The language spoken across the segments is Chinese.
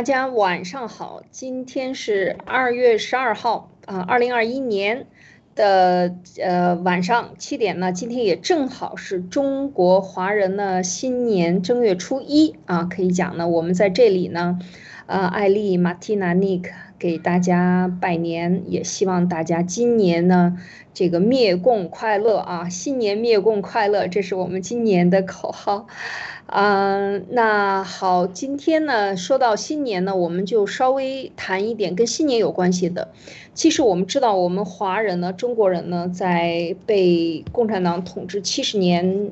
大家晚上好，今天是二月十二号啊，二零二一年的呃晚上七点呢，今天也正好是中国华人呢新年正月初一啊，可以讲呢，我们在这里呢，呃，艾丽、马蒂娜、尼克给大家拜年，也希望大家今年呢这个灭共快乐啊，新年灭共快乐，这是我们今年的口号。嗯，那好，今天呢，说到新年呢，我们就稍微谈一点跟新年有关系的。其实我们知道，我们华人呢，中国人呢，在被共产党统治七十年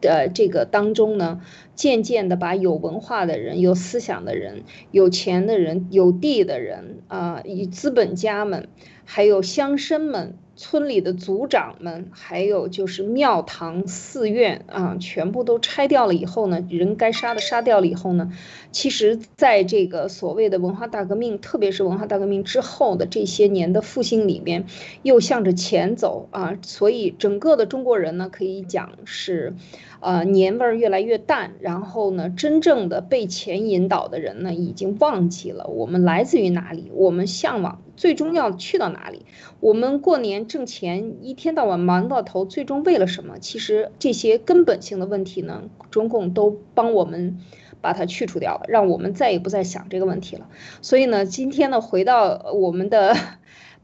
的这个当中呢，渐渐的把有文化的人、有思想的人、有钱的人、有地的人啊，以资本家们，还有乡绅们。村里的族长们，还有就是庙堂寺院啊，全部都拆掉了以后呢，人该杀的杀掉了以后呢，其实在这个所谓的文化大革命，特别是文化大革命之后的这些年的复兴里面，又向着前走啊，所以整个的中国人呢，可以讲是。呃，年味儿越来越淡，然后呢，真正的被钱引导的人呢，已经忘记了我们来自于哪里，我们向往最终要去到哪里。我们过年挣钱，一天到晚忙到头，最终为了什么？其实这些根本性的问题呢，中共都帮我们把它去除掉了，让我们再也不再想这个问题了。所以呢，今天呢，回到我们的。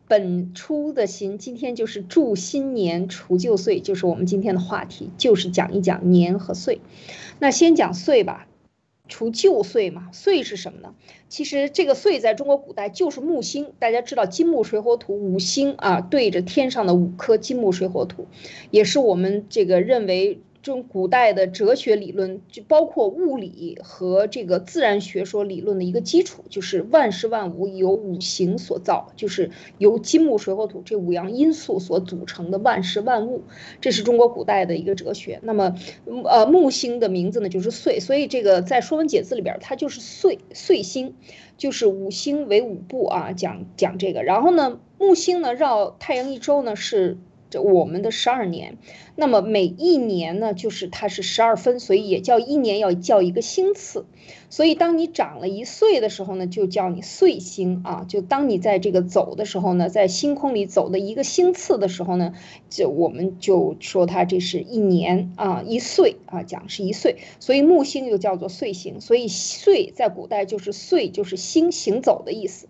本初的心，今天就是祝新年除旧岁，就是我们今天的话题，就是讲一讲年和岁。那先讲岁吧，除旧岁嘛，岁是什么呢？其实这个岁在中国古代就是木星，大家知道金木水火土五星啊，对着天上的五颗金木水火土，也是我们这个认为。中古代的哲学理论就包括物理和这个自然学说理论的一个基础，就是万事万物由五行所造，就是由金木水火土这五样因素所组成的万事万物，这是中国古代的一个哲学。那么，呃，木星的名字呢就是岁，所以这个在《说文解字》里边它就是岁岁星，就是五星为五部啊，讲讲这个。然后呢，木星呢绕太阳一周呢是。这我们的十二年，那么每一年呢，就是它是十二分，所以也叫一年要叫一个星次。所以当你长了一岁的时候呢，就叫你岁星啊。就当你在这个走的时候呢，在星空里走的一个星次的时候呢，就我们就说它这是一年啊，一岁啊，讲是一岁。所以木星又叫做岁星，所以岁在古代就是岁，就是星行走的意思。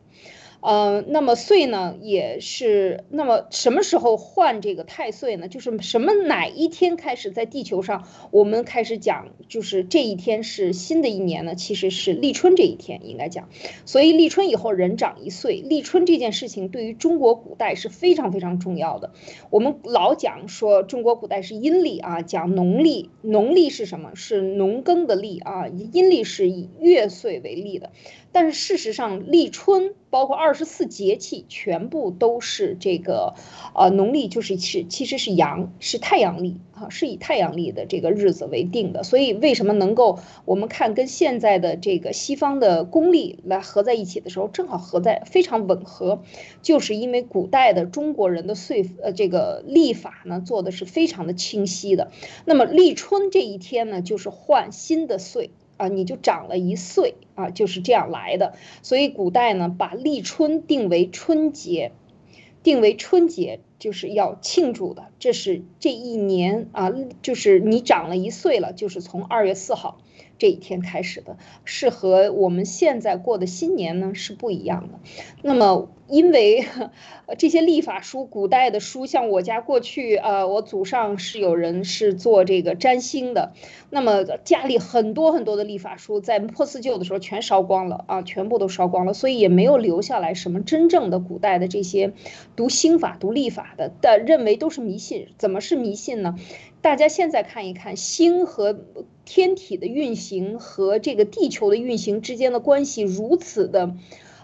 呃，那么岁呢，也是那么什么时候换这个太岁呢？就是什么哪一天开始在地球上我们开始讲，就是这一天是新的一年呢？其实是立春这一天应该讲。所以立春以后人长一岁，立春这件事情对于中国古代是非常非常重要的。我们老讲说中国古代是阴历啊，讲农历，农历是什么？是农耕的历啊，阴历是以月岁为例的。但是事实上，立春包括二十四节气，全部都是这个，呃，农历就是是其实是阳，是太阳历啊，是以太阳历的这个日子为定的。所以为什么能够我们看跟现在的这个西方的公历来合在一起的时候，正好合在非常吻合，就是因为古代的中国人的岁呃这个历法呢做的是非常的清晰的。那么立春这一天呢，就是换新的岁。啊，你就长了一岁啊，就是这样来的。所以古代呢，把立春定为春节，定为春节就是要庆祝的。这是这一年啊，就是你长了一岁了，就是从二月四号这一天开始的，是和我们现在过的新年呢是不一样的。那么。因为这些历法书，古代的书，像我家过去，呃，我祖上是有人是做这个占星的，那么家里很多很多的历法书，在破四旧的时候全烧光了啊，全部都烧光了，所以也没有留下来什么真正的古代的这些读星法、读历法的，的认为都是迷信。怎么是迷信呢？大家现在看一看星和天体的运行和这个地球的运行之间的关系如此的。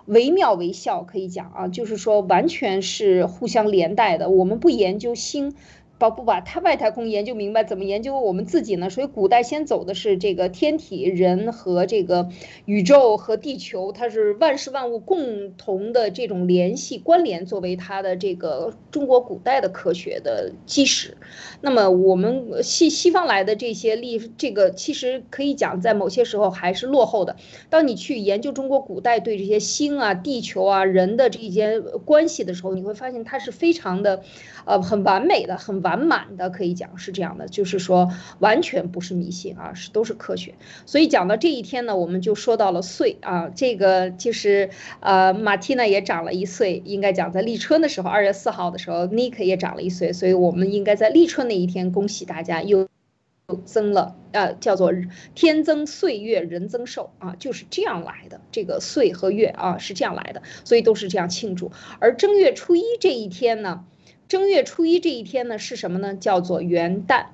惟妙惟肖，可以讲啊，就是说完全是互相连带的。我们不研究星，把不把太外太空研究明白，怎么研究我们自己呢？所以古代先走的是这个天体人和这个宇宙和地球，它是万事万物共同的这种联系关联，作为它的这个中国古代的科学的基石。那么我们西西方来的这些历，这个其实可以讲，在某些时候还是落后的。当你去研究中国古代对这些星啊、地球啊、人的这些关系的时候，你会发现它是非常的，呃，很完美的、很完满的，可以讲是这样的，就是说完全不是迷信啊，是都是科学。所以讲到这一天呢，我们就说到了岁啊，这个就是呃，马蒂娜也长了一岁，应该讲在立春的时候，二月四号的时候尼克也长了一岁，所以我们应该在立春那一天恭喜大家又增了，呃，叫做天增岁月人增寿啊，就是这样来的。这个岁和月啊是这样来的，所以都是这样庆祝。而正月初一这一天呢？正月初一这一天呢是什么呢？叫做元旦，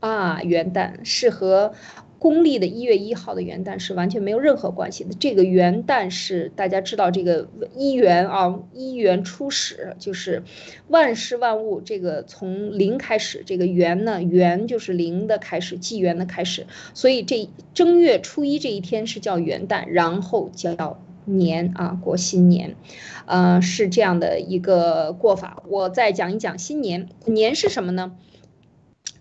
啊，元旦是和公历的一月一号的元旦是完全没有任何关系的。这个元旦是大家知道，这个一元啊，一元初始，就是万事万物这个从零开始。这个元呢，元就是零的开始，纪元的开始。所以这正月初一这一天是叫元旦，然后叫。年啊，过新年，呃，是这样的一个过法。我再讲一讲新年，年是什么呢？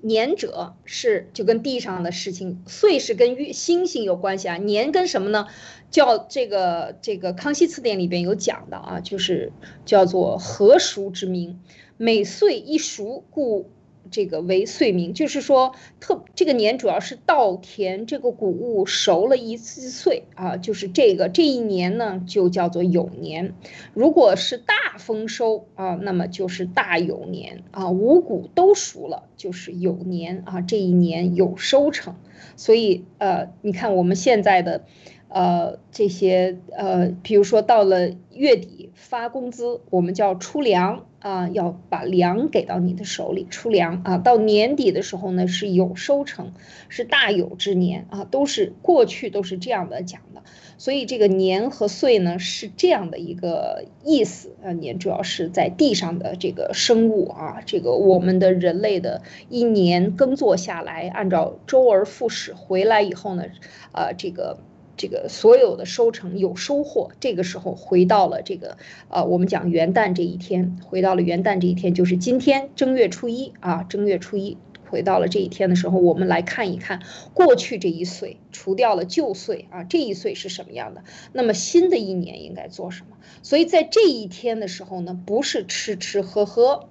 年者是就跟地上的事情，岁是跟月星星有关系啊。年跟什么呢？叫这个这个《康熙词典》里边有讲的啊，就是叫做禾熟之名，每岁一熟，故。这个为岁名，就是说特这个年主要是稻田这个谷物熟了一次岁啊，就是这个这一年呢就叫做酉年。如果是大丰收啊，那么就是大酉年啊，五谷都熟了就是酉年啊，这一年有收成。所以呃，你看我们现在的。呃，这些呃，比如说到了月底发工资，我们叫出粮啊，要把粮给到你的手里出粮啊。到年底的时候呢，是有收成，是大有之年啊，都是过去都是这样的讲的。所以这个年和岁呢是这样的一个意思啊，年主要是在地上的这个生物啊，这个我们的人类的一年耕作下来，按照周而复始回来以后呢，呃，这个。这个所有的收成有收获，这个时候回到了这个呃，我们讲元旦这一天，回到了元旦这一天，就是今天正月初一啊，正月初一回到了这一天的时候，我们来看一看过去这一岁，除掉了旧岁啊，这一岁是什么样的？那么新的一年应该做什么？所以在这一天的时候呢，不是吃吃喝喝，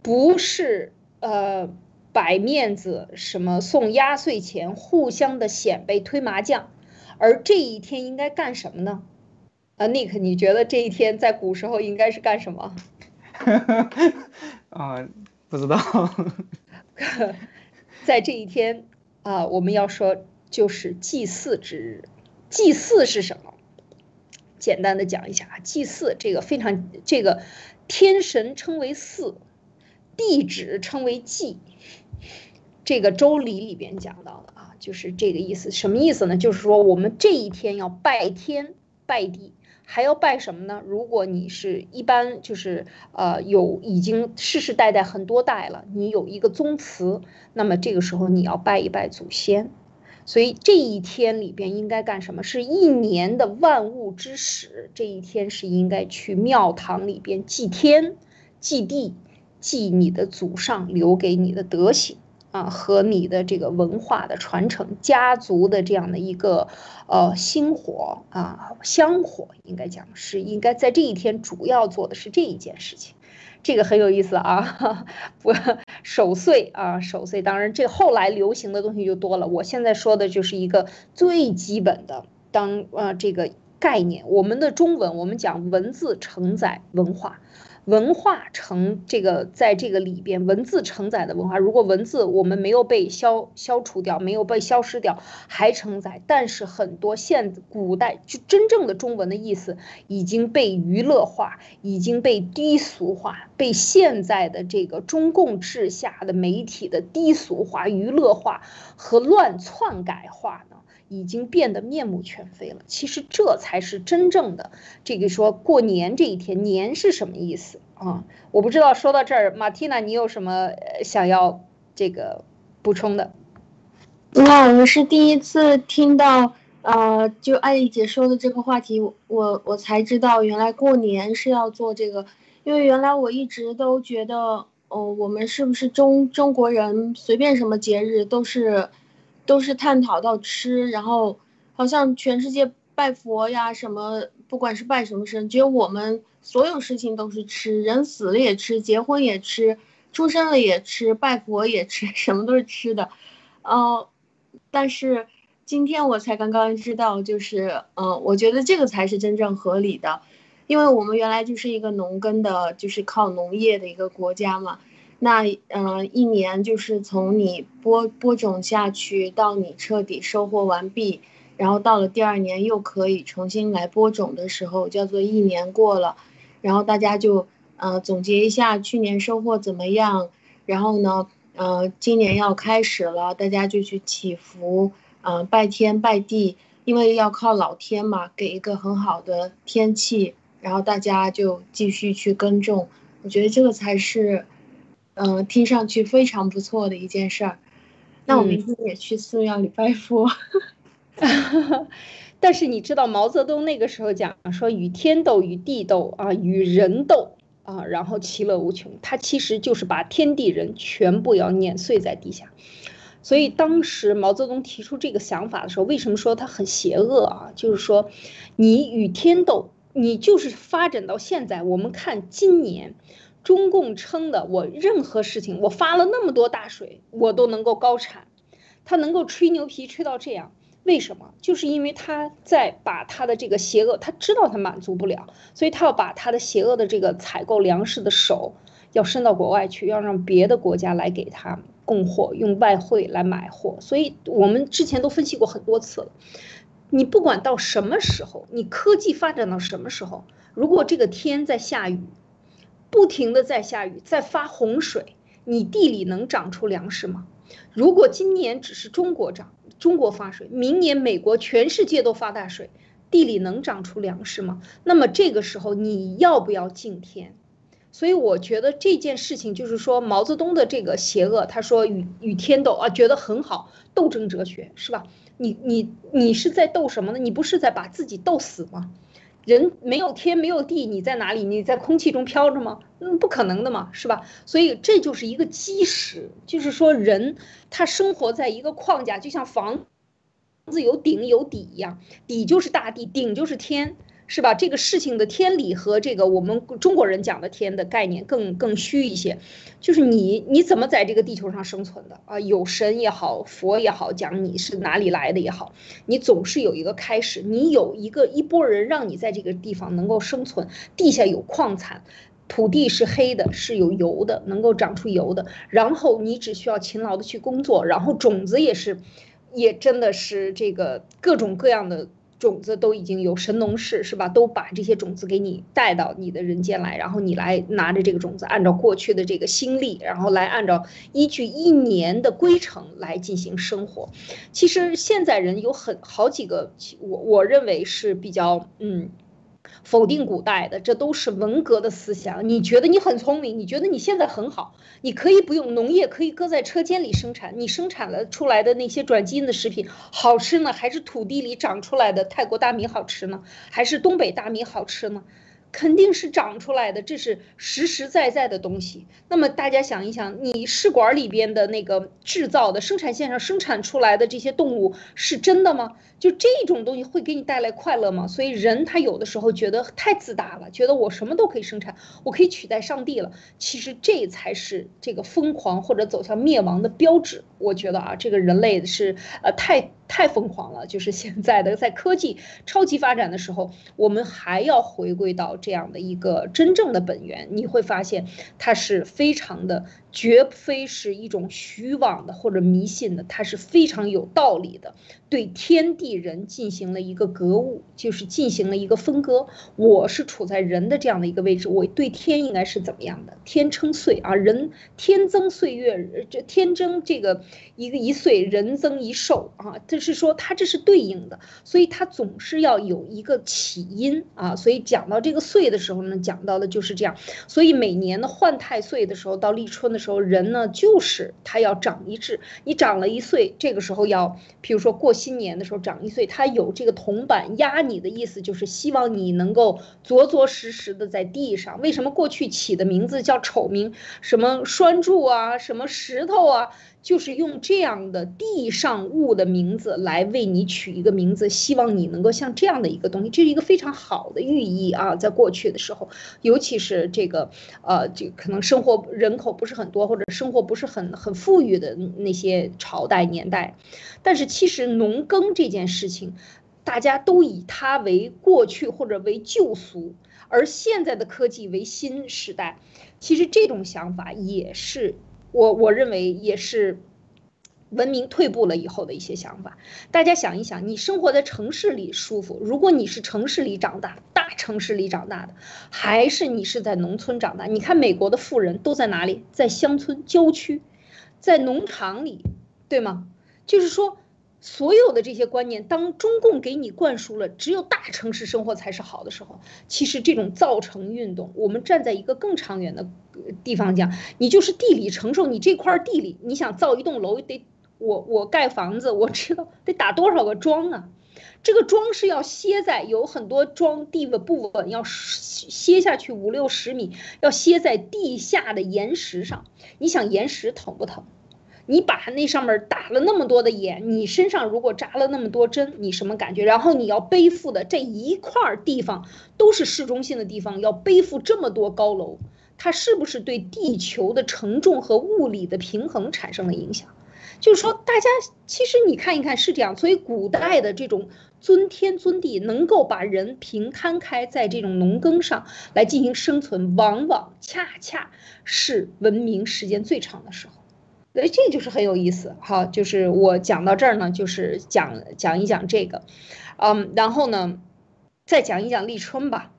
不是呃摆面子，什么送压岁钱，互相的显摆推麻将。而这一天应该干什么呢？啊，Nick，你觉得这一天在古时候应该是干什么？啊，不知道。在这一天啊，我们要说就是祭祀之日。祭祀是什么？简单的讲一下啊，祭祀这个非常这个天神称为祀，地址称为祭。这个周礼里边讲到的啊，就是这个意思。什么意思呢？就是说我们这一天要拜天拜地，还要拜什么呢？如果你是一般就是呃有已经世世代代很多代了，你有一个宗祠，那么这个时候你要拜一拜祖先。所以这一天里边应该干什么？是一年的万物之始，这一天是应该去庙堂里边祭天、祭地、祭你的祖上留给你的德行。啊，和你的这个文化的传承、家族的这样的一个呃薪火啊香火，应该讲是应该在这一天主要做的是这一件事情，这个很有意思啊。不守岁啊，守岁，当然这后来流行的东西就多了。我现在说的就是一个最基本的，当呃这个概念，我们的中文，我们讲文字承载文化。文化承这个，在这个里边，文字承载的文化，如果文字我们没有被消消除掉，没有被消失掉，还承载，但是很多现古代就真正的中文的意思已经被娱乐化，已经被低俗化，被现在的这个中共治下的媒体的低俗化、娱乐化和乱篡改化呢，已经变得面目全非了。其实这才是真正的这个说过年这一天，年是什么意思啊？我不知道。说到这儿，马蒂娜，你有什么想要这个补充的？那我是第一次听到，呃，就艾丽姐说的这个话题，我我才知道原来过年是要做这个，因为原来我一直都觉得，哦，我们是不是中中国人随便什么节日都是。都是探讨到吃，然后好像全世界拜佛呀什么，不管是拜什么神，只有我们所有事情都是吃，人死了也吃，结婚也吃，出生了也吃，拜佛也吃，什么都是吃的。呃，但是今天我才刚刚知道，就是嗯，我觉得这个才是真正合理的，因为我们原来就是一个农耕的，就是靠农业的一个国家嘛。那嗯，一年就是从你播播种下去到你彻底收获完毕，然后到了第二年又可以重新来播种的时候，叫做一年过了，然后大家就呃总结一下去年收获怎么样，然后呢，呃，今年要开始了，大家就去祈福，嗯，拜天拜地，因为要靠老天嘛，给一个很好的天气，然后大家就继续去耕种，我觉得这个才是。嗯，听上去非常不错的一件事儿。那我明天也去寺庙里拜佛。但是你知道毛泽东那个时候讲说与天斗，与地斗啊，与人斗啊，然后其乐无穷。他其实就是把天地人全部要碾碎在地下。所以当时毛泽东提出这个想法的时候，为什么说他很邪恶啊？就是说，你与天斗，你就是发展到现在，我们看今年。中共称的，我任何事情，我发了那么多大水，我都能够高产，他能够吹牛皮吹到这样，为什么？就是因为他在把他的这个邪恶，他知道他满足不了，所以他要把他的邪恶的这个采购粮食的手要伸到国外去，要让别的国家来给他供货，用外汇来买货。所以我们之前都分析过很多次了，你不管到什么时候，你科技发展到什么时候，如果这个天在下雨。不停的在下雨，在发洪水，你地里能长出粮食吗？如果今年只是中国长，中国发水，明年美国全世界都发大水，地里能长出粮食吗？那么这个时候你要不要敬天？所以我觉得这件事情就是说毛泽东的这个邪恶，他说与与天斗啊，觉得很好，斗争哲学是吧？你你你是在斗什么呢？你不是在把自己斗死吗？人没有天没有地，你在哪里？你在空气中飘着吗？嗯，不可能的嘛，是吧？所以这就是一个基石，就是说人他生活在一个框架，就像房子有顶有底一样，底就是大地，顶就是天。是吧？这个事情的天理和这个我们中国人讲的天的概念更更虚一些，就是你你怎么在这个地球上生存的啊？有神也好，佛也好，讲你是哪里来的也好，你总是有一个开始，你有一个一波人让你在这个地方能够生存，地下有矿产，土地是黑的，是有油的，能够长出油的，然后你只需要勤劳的去工作，然后种子也是，也真的是这个各种各样的。种子都已经有神农氏是吧？都把这些种子给你带到你的人间来，然后你来拿着这个种子，按照过去的这个心力，然后来按照依据一年的规程来进行生活。其实现在人有很好几个，我我认为是比较嗯。否定古代的，这都是文革的思想。你觉得你很聪明，你觉得你现在很好，你可以不用农业，可以搁在车间里生产。你生产了出来的那些转基因的食品好吃呢，还是土地里长出来的泰国大米好吃呢？还是东北大米好吃呢？肯定是长出来的，这是实实在在的东西。那么大家想一想，你试管里边的那个制造的生产线上生产出来的这些动物是真的吗？就这种东西会给你带来快乐吗？所以人他有的时候觉得太自大了，觉得我什么都可以生产，我可以取代上帝了。其实这才是这个疯狂或者走向灭亡的标志。我觉得啊，这个人类是呃太。太疯狂了，就是现在的在科技超级发展的时候，我们还要回归到这样的一个真正的本源，你会发现它是非常的绝非是一种虚妄的或者迷信的，它是非常有道理的。对天地人进行了一个格物，就是进行了一个分割。我是处在人的这样的一个位置，我对天应该是怎么样的？天称岁啊，人天增岁月，这天增这个一个一岁，人增一寿啊。这是说它这是对应的，所以它总是要有一个起因啊。所以讲到这个岁的时候呢，讲到的就是这样。所以每年的换太岁的时候，到立春的时候时候，人呢就是他要长一智，你长了一岁，这个时候要，譬如说过。新年的时候长一岁，他有这个铜板压你的意思，就是希望你能够着着实实的在地上。为什么过去起的名字叫丑名？什么栓柱啊，什么石头啊，就是用这样的地上物的名字来为你取一个名字，希望你能够像这样的一个东西，这是一个非常好的寓意啊。在过去的时候，尤其是这个呃，这可能生活人口不是很多，或者生活不是很很富裕的那些朝代年代，但是其实。农耕这件事情，大家都以它为过去或者为旧俗，而现在的科技为新时代。其实这种想法也是我我认为也是文明退步了以后的一些想法。大家想一想，你生活在城市里舒服，如果你是城市里长大，大城市里长大的，还是你是在农村长大？你看美国的富人都在哪里？在乡村郊区，在农场里，对吗？就是说。所有的这些观念，当中共给你灌输了只有大城市生活才是好的时候，其实这种造城运动，我们站在一个更长远的地方讲，你就是地理承受，你这块地里，你想造一栋楼，得我我盖房子，我知道得打多少个桩啊，这个桩是要歇在有很多桩地稳不稳，要歇下去五六十米，要歇在地下的岩石上，你想岩石疼不疼？你把那上面打了那么多的眼，你身上如果扎了那么多针，你什么感觉？然后你要背负的这一块地方都是市中心的地方，要背负这么多高楼，它是不是对地球的承重和物理的平衡产生了影响？就是说，大家其实你看一看是这样，所以古代的这种尊天尊地，能够把人平摊开在这种农耕上来进行生存，往往恰恰是文明时间最长的时候。哎，这就是很有意思，好，就是我讲到这儿呢，就是讲讲一讲这个，嗯，然后呢，再讲一讲立春吧，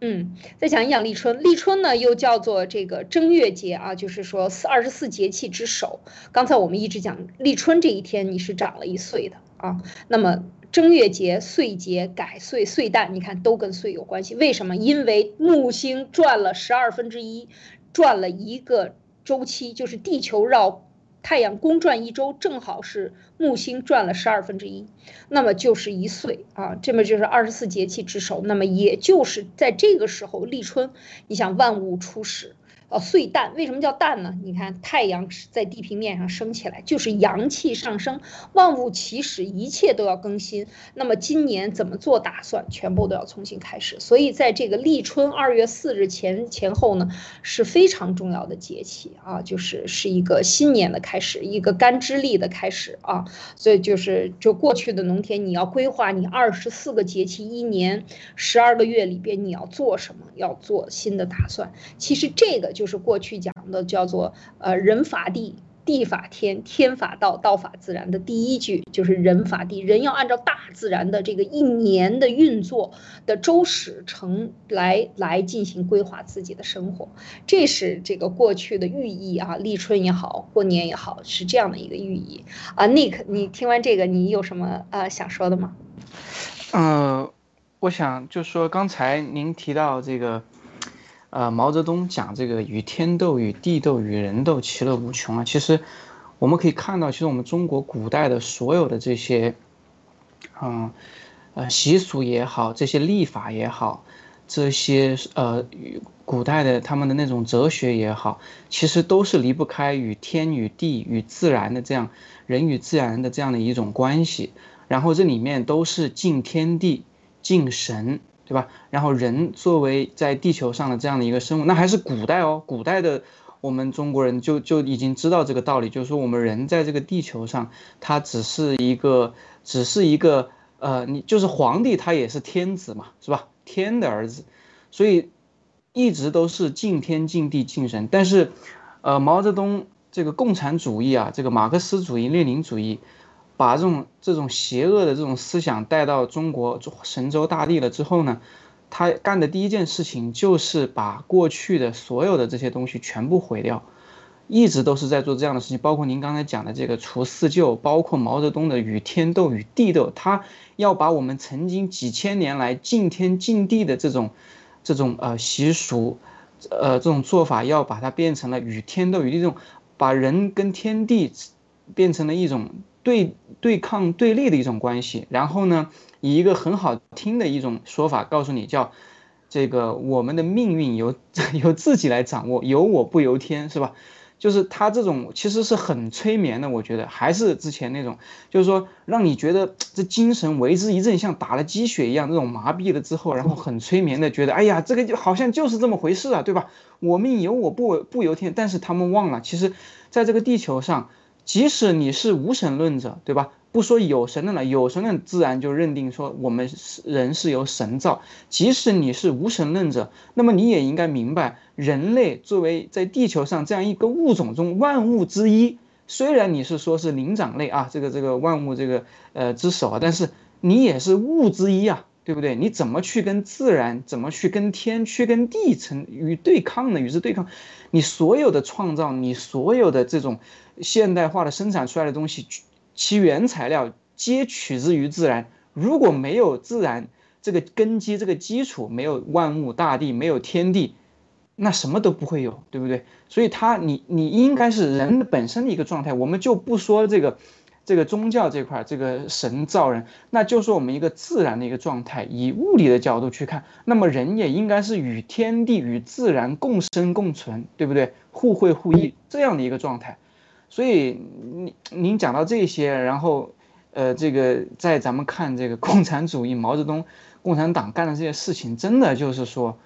嗯，再讲一讲立春。立春呢，又叫做这个正月节啊，就是说四二十四节气之首。刚才我们一直讲立春这一天，你是长了一岁的啊。那么正月节、岁节、改岁、岁旦，你看都跟岁有关系。为什么？因为木星转了十二分之一，转了一个周期，就是地球绕。太阳公转一周，正好是木星转了十二分之一，那么就是一岁啊，这么就是二十四节气之首，那么也就是在这个时候立春，你想万物初始。呃，岁旦为什么叫旦呢？你看太阳在地平面上升起来，就是阳气上升，万物起始，一切都要更新。那么今年怎么做打算？全部都要重新开始。所以在这个立春二月四日前前后呢，是非常重要的节气啊，就是是一个新年的开始，一个干支历的开始啊。所以就是就过去的农田，你要规划你二十四个节气一年十二个月里边你要做什么，要做新的打算。其实这个。就是过去讲的叫做呃人法地，地法天，天法道，道法自然的第一句就是人法地，人要按照大自然的这个一年的运作的周始成来来进行规划自己的生活，这是这个过去的寓意啊，立春也好，过年也好，是这样的一个寓意啊。Nick，你听完这个，你有什么呃想说的吗？嗯，我想就说刚才您提到这个。呃，毛泽东讲这个与天斗、与地斗、与人斗，其乐无穷啊。其实我们可以看到，其实我们中国古代的所有的这些，嗯，呃，习俗也好，这些历法也好，这些呃，古代的他们的那种哲学也好，其实都是离不开与天、与地、与自然的这样人与自然的这样的一种关系。然后这里面都是敬天地、敬神。对吧？然后人作为在地球上的这样的一个生物，那还是古代哦。古代的我们中国人就就已经知道这个道理，就是说我们人在这个地球上，他只是一个，只是一个，呃，你就是皇帝，他也是天子嘛，是吧？天的儿子，所以一直都是敬天敬地敬神。但是，呃，毛泽东这个共产主义啊，这个马克思主义、列宁主义，把这种这种邪恶的这种思想带到中国神州大地了之后呢，他干的第一件事情就是把过去的所有的这些东西全部毁掉。一直都是在做这样的事情，包括您刚才讲的这个除四旧，包括毛泽东的与天斗与地斗，他要把我们曾经几千年来敬天敬地的这种这种呃习俗，呃这种做法，要把它变成了与天斗与地这种，把人跟天地变成了一种对对抗对立的一种关系。然后呢，以一个很好听的一种说法告诉你，叫这个我们的命运由 由自己来掌握，由我不由天，是吧？就是他这种其实是很催眠的，我觉得还是之前那种，就是说让你觉得这精神为之一振，像打了鸡血一样，那种麻痹了之后，然后很催眠的觉得，哎呀，这个就好像就是这么回事啊，对吧？我命由我不不由天，但是他们忘了，其实在这个地球上，即使你是无神论者，对吧？不说有神论了，有神论自然就认定说我们人是由神造。即使你是无神论者，那么你也应该明白，人类作为在地球上这样一个物种中万物之一，虽然你是说是灵长类啊，这个这个万物这个呃之首啊，但是你也是物之一啊，对不对？你怎么去跟自然，怎么去跟天，去跟地成与对抗呢？与之对抗，你所有的创造，你所有的这种现代化的生产出来的东西。其原材料皆取之于自然，如果没有自然这个根基、这个基础，没有万物大地，没有天地，那什么都不会有，对不对？所以它，你你应该是人本身的一个状态。我们就不说这个，这个宗教这块，这个神造人，那就是我们一个自然的一个状态，以物理的角度去看，那么人也应该是与天地与自然共生共存，对不对？互惠互益这样的一个状态。所以您您讲到这些，然后，呃，这个在咱们看这个共产主义，毛泽东共产党干的这些事情，真的就是说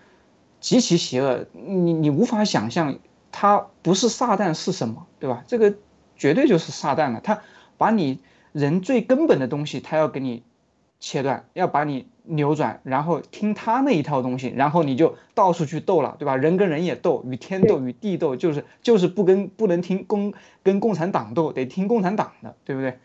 极其邪恶，你你无法想象，他不是撒旦是什么，对吧？这个绝对就是撒旦了，他把你人最根本的东西，他要给你切断，要把你。扭转，然后听他那一套东西，然后你就到处去斗了，对吧？人跟人也斗，与天斗，与地斗，就是就是不跟不能听共跟共产党斗，得听共产党的，对不对？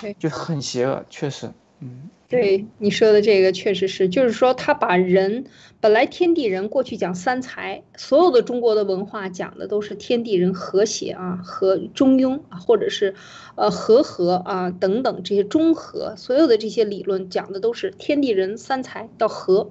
对，就很邪恶，确实，嗯。对你说的这个确实是，就是说他把人本来天地人过去讲三才，所有的中国的文化讲的都是天地人和谐啊和中庸啊，或者是呃和合啊等等这些中和，所有的这些理论讲的都是天地人三才到和，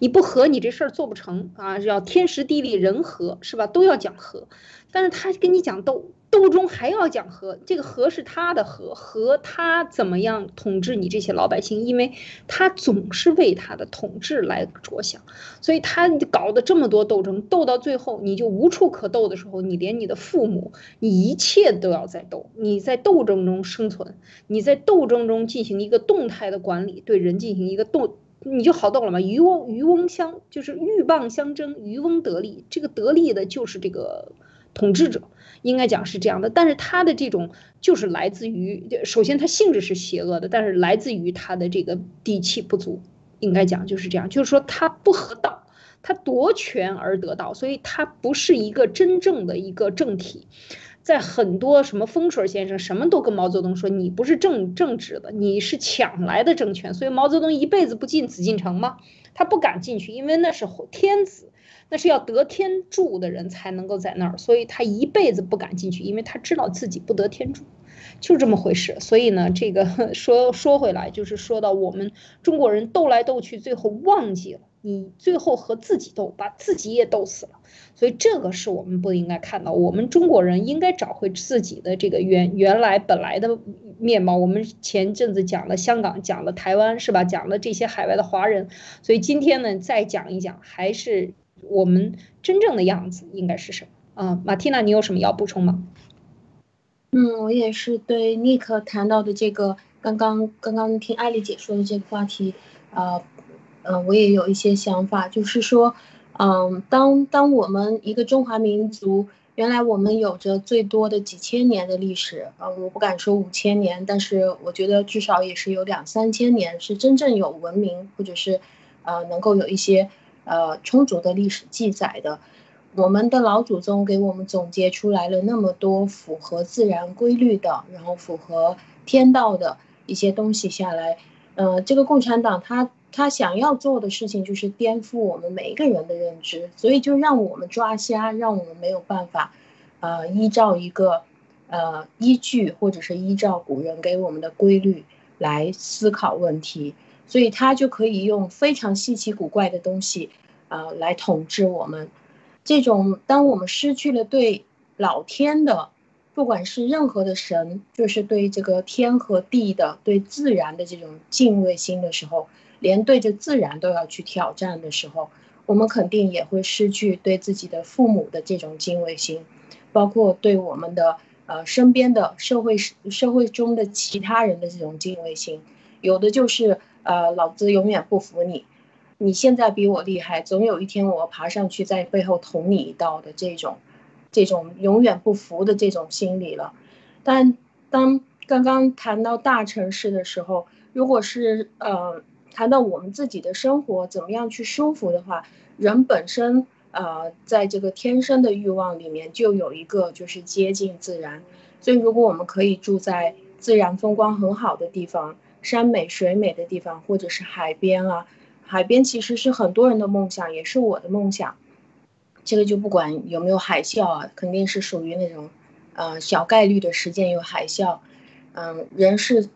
你不和你这事儿做不成啊，要天时地利人和是吧？都要讲和，但是他跟你讲斗。斗中还要讲和，这个和是他的和，和他怎么样统治你这些老百姓一？因为他总是为他的统治来着想，所以他搞的这么多斗争，斗到最后你就无处可斗的时候，你连你的父母，你一切都要在斗，你在斗争中生存，你在斗争中进行一个动态的管理，对人进行一个斗，你就好斗了嘛。渔翁渔翁相就是鹬蚌相争，渔翁得利，这个得利的就是这个统治者。应该讲是这样的，但是他的这种就是来自于，首先他性质是邪恶的，但是来自于他的这个底气不足。应该讲就是这样，就是说他不合道，他夺权而得道，所以他不是一个真正的一个政体。在很多什么风水先生什么都跟毛泽东说，你不是正正直的，你是抢来的政权。所以毛泽东一辈子不进紫禁城吗？他不敢进去，因为那是天子。那是要得天助的人才能够在那儿，所以他一辈子不敢进去，因为他知道自己不得天助，就这么回事。所以呢，这个 说说回来，就是说到我们中国人斗来斗去，最后忘记了你最后和自己斗，把自己也斗死了。所以这个是我们不应该看到。我们中国人应该找回自己的这个原原来本来的面貌。我们前阵子讲了香港，讲了台湾，是吧？讲了这些海外的华人。所以今天呢，再讲一讲，还是。我们真正的样子应该是什么啊？马蒂娜，你有什么要补充吗？嗯，我也是对尼克谈到的这个，刚刚刚刚听艾丽姐说的这个话题，呃，呃，我也有一些想法，就是说，嗯，当当我们一个中华民族，原来我们有着最多的几千年的历史，啊，我不敢说五千年，但是我觉得至少也是有两三千年是真正有文明，或者是，呃，能够有一些。呃，充足的历史记载的，我们的老祖宗给我们总结出来了那么多符合自然规律的，然后符合天道的一些东西下来，呃，这个共产党他他想要做的事情就是颠覆我们每一个人的认知，所以就让我们抓瞎，让我们没有办法，呃，依照一个呃依据或者是依照古人给我们的规律来思考问题，所以他就可以用非常稀奇古怪的东西，呃，来统治我们。这种，当我们失去了对老天的，不管是任何的神，就是对这个天和地的、对自然的这种敬畏心的时候，连对着自然都要去挑战的时候，我们肯定也会失去对自己的父母的这种敬畏心，包括对我们的呃身边的社会社会中的其他人的这种敬畏心，有的就是呃老子永远不服你。你现在比我厉害，总有一天我爬上去在背后捅你一刀的这种，这种永远不服的这种心理了。但当刚刚谈到大城市的时候，如果是呃谈到我们自己的生活怎么样去舒服的话，人本身呃在这个天生的欲望里面就有一个就是接近自然，所以如果我们可以住在自然风光很好的地方，山美水美的地方，或者是海边啊。海边其实是很多人的梦想，也是我的梦想。这个就不管有没有海啸啊，肯定是属于那种，呃，小概率的时间有海啸。嗯，人是，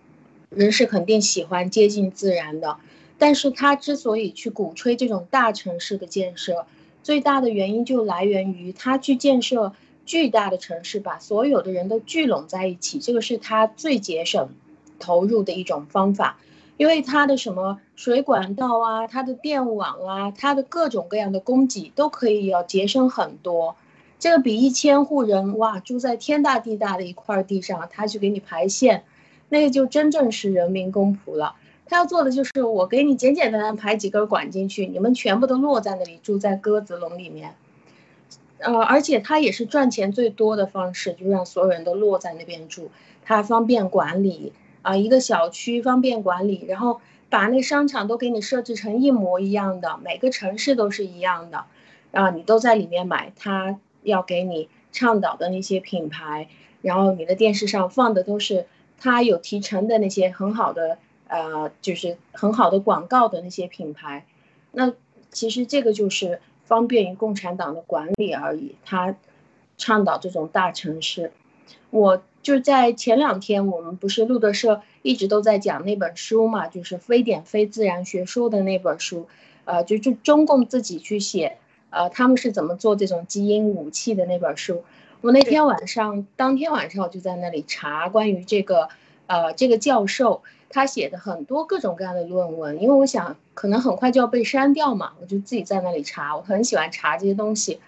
人是肯定喜欢接近自然的。但是他之所以去鼓吹这种大城市的建设，最大的原因就来源于他去建设巨大的城市，把所有的人都聚拢在一起，这个是他最节省投入的一种方法。因为它的什么水管道啊，它的电网啊，它的各种各样的供给都可以要节省很多，这个比一千户人哇住在天大地大的一块地上，他去给你排线，那个就真正是人民公仆了。他要做的就是我给你简简单单排几根管进去，你们全部都落在那里，住在鸽子笼里面。呃，而且他也是赚钱最多的方式，就让所有人都落在那边住，他方便管理。啊，一个小区方便管理，然后把那商场都给你设置成一模一样的，每个城市都是一样的，啊，你都在里面买，他要给你倡导的那些品牌，然后你的电视上放的都是他有提成的那些很好的，呃，就是很好的广告的那些品牌，那其实这个就是方便于共产党的管理而已，他倡导这种大城市，我。就在前两天，我们不是路德社一直都在讲那本书嘛，就是非典非自然学说的那本书，呃，就就中共自己去写，呃，他们是怎么做这种基因武器的那本书。我那天晚上，当天晚上我就在那里查关于这个，呃，这个教授他写的很多各种各样的论文，因为我想可能很快就要被删掉嘛，我就自己在那里查，我很喜欢查这些东西，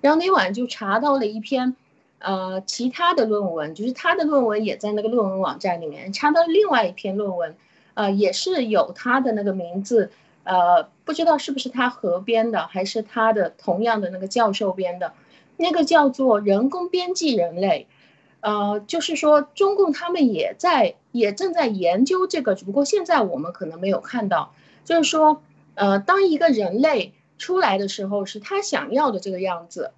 然后那晚就查到了一篇。呃，其他的论文就是他的论文也在那个论文网站里面查到另外一篇论文，呃，也是有他的那个名字，呃，不知道是不是他合编的，还是他的同样的那个教授编的，那个叫做人工编辑人类，呃，就是说中共他们也在也正在研究这个，只不过现在我们可能没有看到，就是说，呃，当一个人类出来的时候，是他想要的这个样子。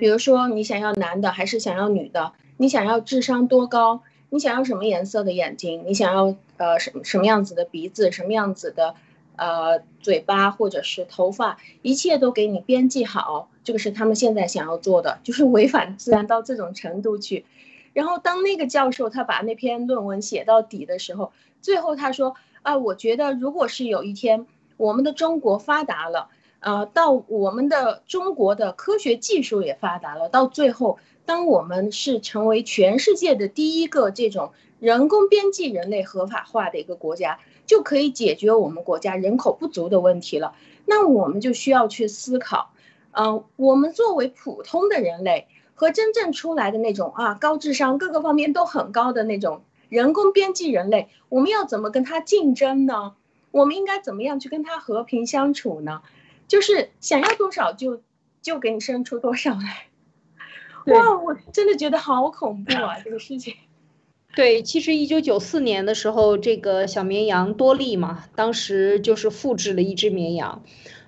比如说，你想要男的还是想要女的？你想要智商多高？你想要什么颜色的眼睛？你想要呃什什么样子的鼻子？什么样子的呃嘴巴或者是头发？一切都给你编辑好，这个是他们现在想要做的，就是违反自然到这种程度去。然后当那个教授他把那篇论文写到底的时候，最后他说啊，我觉得如果是有一天我们的中国发达了。呃，到我们的中国的科学技术也发达了，到最后，当我们是成为全世界的第一个这种人工编辑人类合法化的一个国家，就可以解决我们国家人口不足的问题了。那我们就需要去思考，嗯，我们作为普通的人类和真正出来的那种啊高智商、各个方面都很高的那种人工编辑人类，我们要怎么跟他竞争呢？我们应该怎么样去跟他和平相处呢？就是想要多少就就给你生出多少来，哇！我真的觉得好恐怖啊，这个事情。对，其实一九九四年的时候，这个小绵羊多利嘛，当时就是复制了一只绵羊，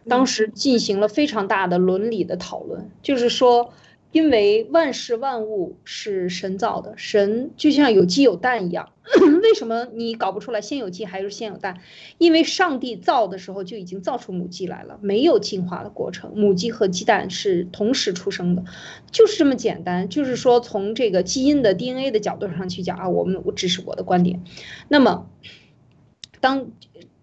当时进行了非常大的伦理的讨论，就是说。因为万事万物是神造的，神就像有鸡有蛋一样。为什么你搞不出来先有鸡还是先有蛋？因为上帝造的时候就已经造出母鸡来了，没有进化的过程，母鸡和鸡蛋是同时出生的，就是这么简单。就是说，从这个基因的 DNA 的角度上去讲啊，我们我只是我的观点。那么，当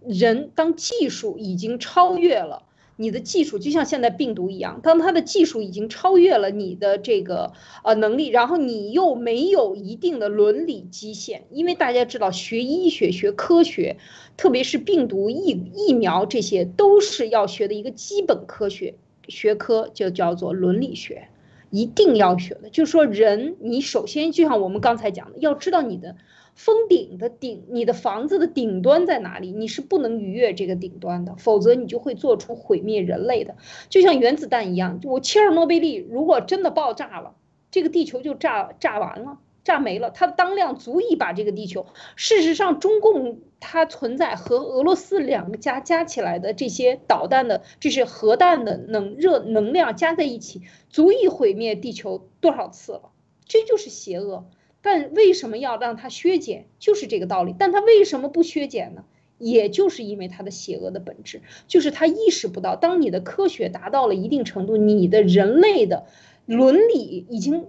人当技术已经超越了。你的技术就像现在病毒一样，当它的技术已经超越了你的这个呃能力，然后你又没有一定的伦理基线，因为大家知道学医学学科学，特别是病毒疫疫苗这些都是要学的一个基本科学学科，就叫做伦理学，一定要学的。就是说人，你首先就像我们刚才讲的，要知道你的。封顶的顶，你的房子的顶端在哪里？你是不能逾越这个顶端的，否则你就会做出毁灭人类的，就像原子弹一样。我切尔诺贝利如果真的爆炸了，这个地球就炸炸完了，炸没了，它的当量足以把这个地球。事实上，中共它存在和俄罗斯两个加加起来的这些导弹的，这是核弹的能热能量加在一起，足以毁灭地球多少次了？这就是邪恶。但为什么要让它削减？就是这个道理。但它为什么不削减呢？也就是因为它的邪恶的本质，就是它意识不到，当你的科学达到了一定程度，你的人类的伦理已经。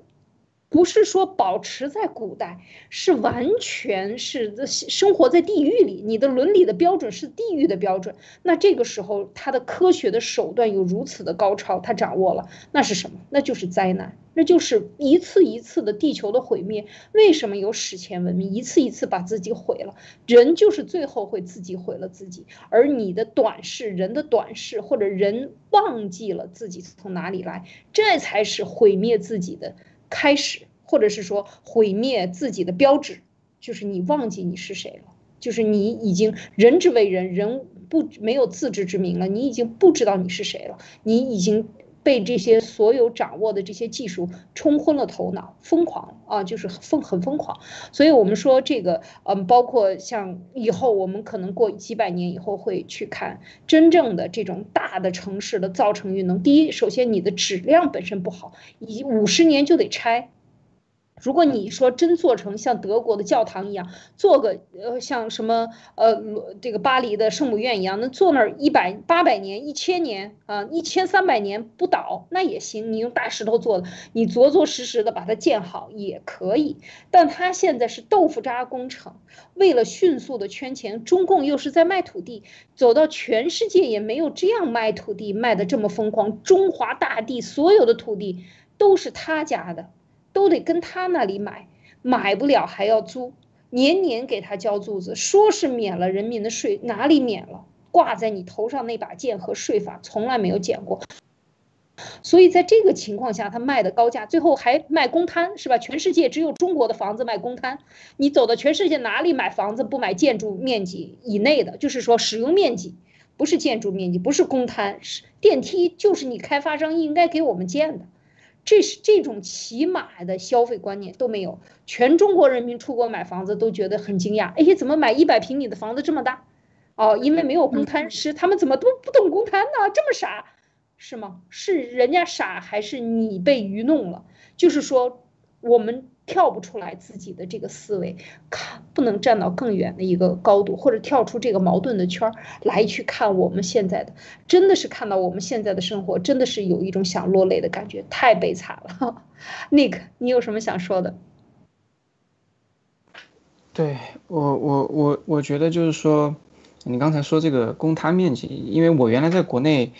不是说保持在古代，是完全是生活在地狱里。你的伦理的标准是地狱的标准。那这个时候，他的科学的手段有如此的高超，他掌握了，那是什么？那就是灾难，那就是一次一次的地球的毁灭。为什么有史前文明一次一次把自己毁了？人就是最后会自己毁了自己。而你的短视，人的短视，或者人忘记了自己从哪里来，这才是毁灭自己的。开始，或者是说毁灭自己的标志，就是你忘记你是谁了，就是你已经人之为人，人不没有自知之明了，你已经不知道你是谁了，你已经被这些所有掌握的这些技术冲昏了头脑，疯狂啊，就是疯很疯狂。所以我们说这个，嗯，包括像以后我们可能过几百年以后会去看真正的这种大的城市的造成运动。第一，首先你的质量本身不好，以五十年就得拆。如果你说真做成像德国的教堂一样，做个呃像什么呃这个巴黎的圣母院一样，那坐那儿一百八百年、一千年啊，一千三百年不倒那也行。你用大石头做的，你着着实实的把它建好也可以。但它现在是豆腐渣工程，为了迅速的圈钱，中共又是在卖土地，走到全世界也没有这样卖土地卖的这么疯狂。中华大地所有的土地都是他家的。都得跟他那里买，买不了还要租，年年给他交租子，说是免了人民的税，哪里免了？挂在你头上那把剑和税法从来没有减过，所以在这个情况下，他卖的高价，最后还卖公摊，是吧？全世界只有中国的房子卖公摊，你走到全世界哪里买房子不买建筑面积以内的，就是说使用面积，不是建筑面积，不是公摊，是电梯就是你开发商应该给我们建的。这是这种起码的消费观念都没有，全中国人民出国买房子都觉得很惊讶。哎，怎么买一百平米的房子这么大？哦，因为没有公摊，是他们怎么都不懂公摊呢？这么傻，是吗？是人家傻还是你被愚弄了？就是说我们。跳不出来自己的这个思维，看不能站到更远的一个高度，或者跳出这个矛盾的圈儿来去看我们现在的，真的是看到我们现在的生活，真的是有一种想落泪的感觉，太悲惨了。Nick，你有什么想说的？对我，我，我，我觉得就是说，你刚才说这个公摊面积，因为我原来在国内，